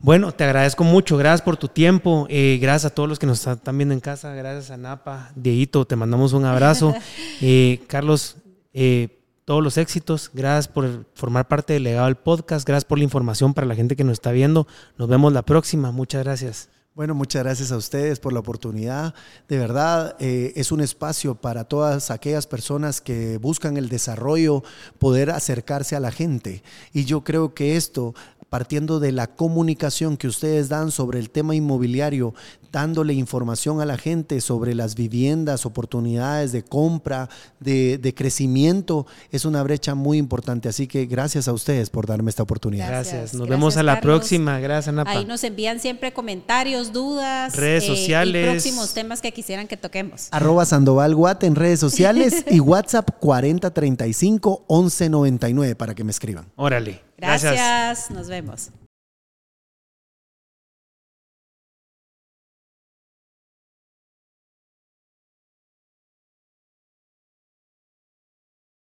Bueno, te agradezco mucho, gracias por tu tiempo, eh, gracias a todos los que nos están viendo en casa, gracias a Napa, Dieguito, te mandamos un abrazo. Eh, Carlos, eh, todos los éxitos, gracias por formar parte del legado del podcast, gracias por la información para la gente que nos está viendo, nos vemos la próxima, muchas gracias. Bueno, muchas gracias a ustedes por la oportunidad. De verdad, eh, es un espacio para todas aquellas personas que buscan el desarrollo, poder acercarse a la gente. Y yo creo que esto partiendo de la comunicación que ustedes dan sobre el tema inmobiliario, dándole información a la gente sobre las viviendas, oportunidades de compra, de, de crecimiento, es una brecha muy importante. Así que gracias a ustedes por darme esta oportunidad. Gracias. Gracias. Nos Gracias, vemos a la Carlos. próxima. Gracias, Napa. Ahí nos envían siempre comentarios, dudas, Redes eh, sociales. y próximos temas que quisieran que toquemos. Arroba Sandoval Guat en redes sociales y WhatsApp 4035 1199 para que me escriban. Órale. Gracias. nos vemos.